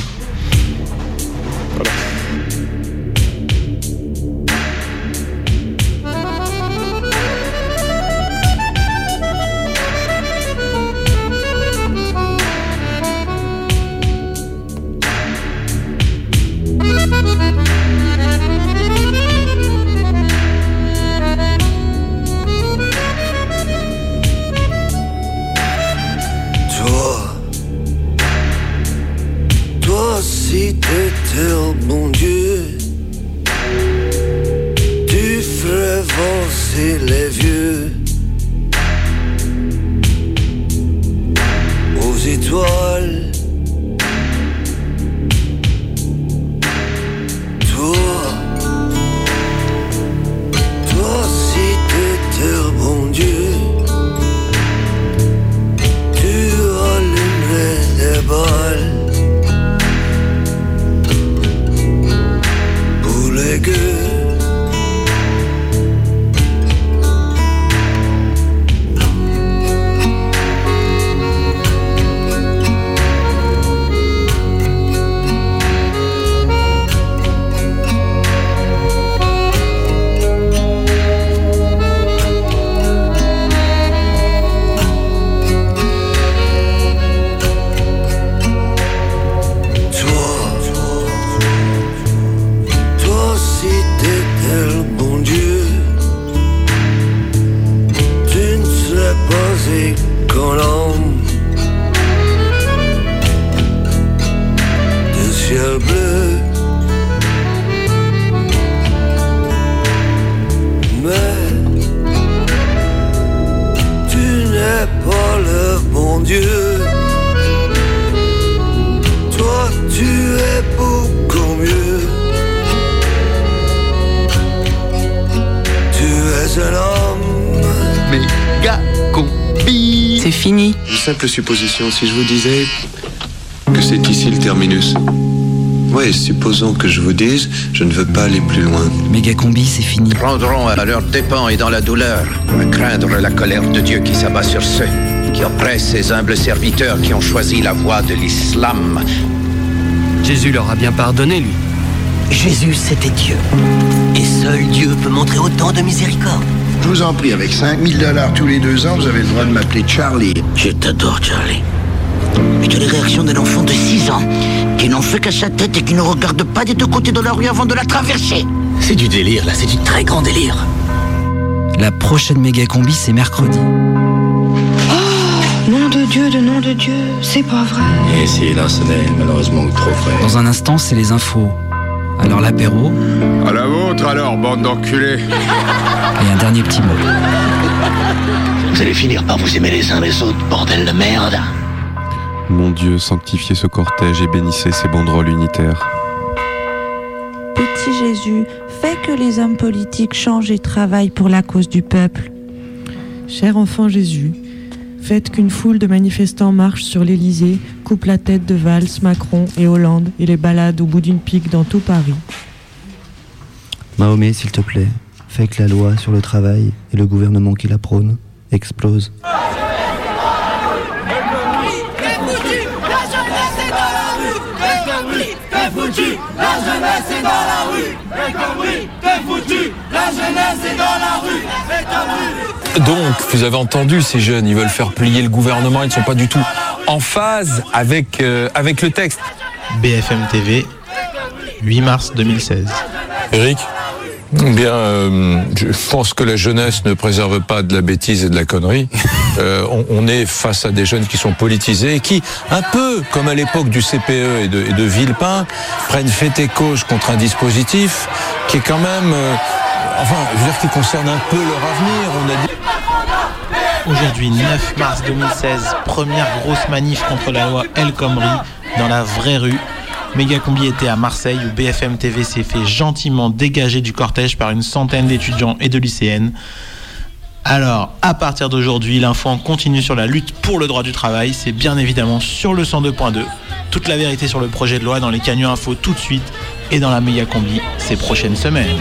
Pour Supposition, si je vous disais que c'est ici le terminus. Oui, supposons que je vous dise, je ne veux pas aller plus loin. Méga combi, c'est fini. prendront à leur dépens et dans la douleur à craindre la colère de Dieu qui s'abat sur ceux qui oppressent ces humbles serviteurs qui ont choisi la voie de l'islam. Jésus leur a bien pardonné, lui. Jésus, c'était Dieu. Et seul Dieu peut montrer autant de miséricorde. Je vous en prie, avec 5000 dollars tous les deux ans, vous avez le droit de m'appeler Charlie. Je t'adore, Charlie. Mais tu as les réactions d'un enfant de 6 ans qui n'en fait qu'à sa tête et qui ne regarde pas des deux côtés de la rue avant de la traverser. C'est du délire, là, c'est du très grand délire. La prochaine méga combi, c'est mercredi. Nom de Dieu, de nom de Dieu, c'est pas vrai. Et si là, ce n'est malheureusement que trop vrai. Dans un instant, c'est les infos. Alors l'apéro À alors, bande d'enculés et un dernier petit mot. Vous allez finir par vous aimer les uns les autres, bordel de merde. Mon Dieu, sanctifiez ce cortège et bénissez ces banderoles unitaires. Petit Jésus, fais que les hommes politiques changent et travaillent pour la cause du peuple. Cher enfant Jésus, faites qu'une foule de manifestants marche sur l'Élysée, coupe la tête de Valls, Macron et Hollande et les balade au bout d'une pique dans tout Paris. Mahomet, s'il te plaît, fais que la loi sur le travail et le gouvernement qui la prône explose. Donc, vous avez entendu ces jeunes, ils veulent faire plier le gouvernement, ils ne sont pas du tout en phase avec, euh, avec le texte. BFM TV, 8 mars 2016. Eric Bien, euh, je pense que la jeunesse ne préserve pas de la bêtise et de la connerie. Euh, on, on est face à des jeunes qui sont politisés et qui, un peu comme à l'époque du CPE et de, et de Villepin, prennent fait et cause contre un dispositif qui est quand même, euh, enfin, je veux dire, qui concerne un peu leur avenir. On a dit... Aujourd'hui, 9 mars 2016, première grosse manif contre la loi El Khomri dans la vraie rue. Méga Combi était à Marseille où BFM TV s'est fait gentiment dégager du cortège par une centaine d'étudiants et de lycéennes. Alors, à partir d'aujourd'hui, l'info continue sur la lutte pour le droit du travail. C'est bien évidemment sur le 102.2. Toute la vérité sur le projet de loi dans les canyons info tout de suite et dans la méga combi ces prochaines semaines.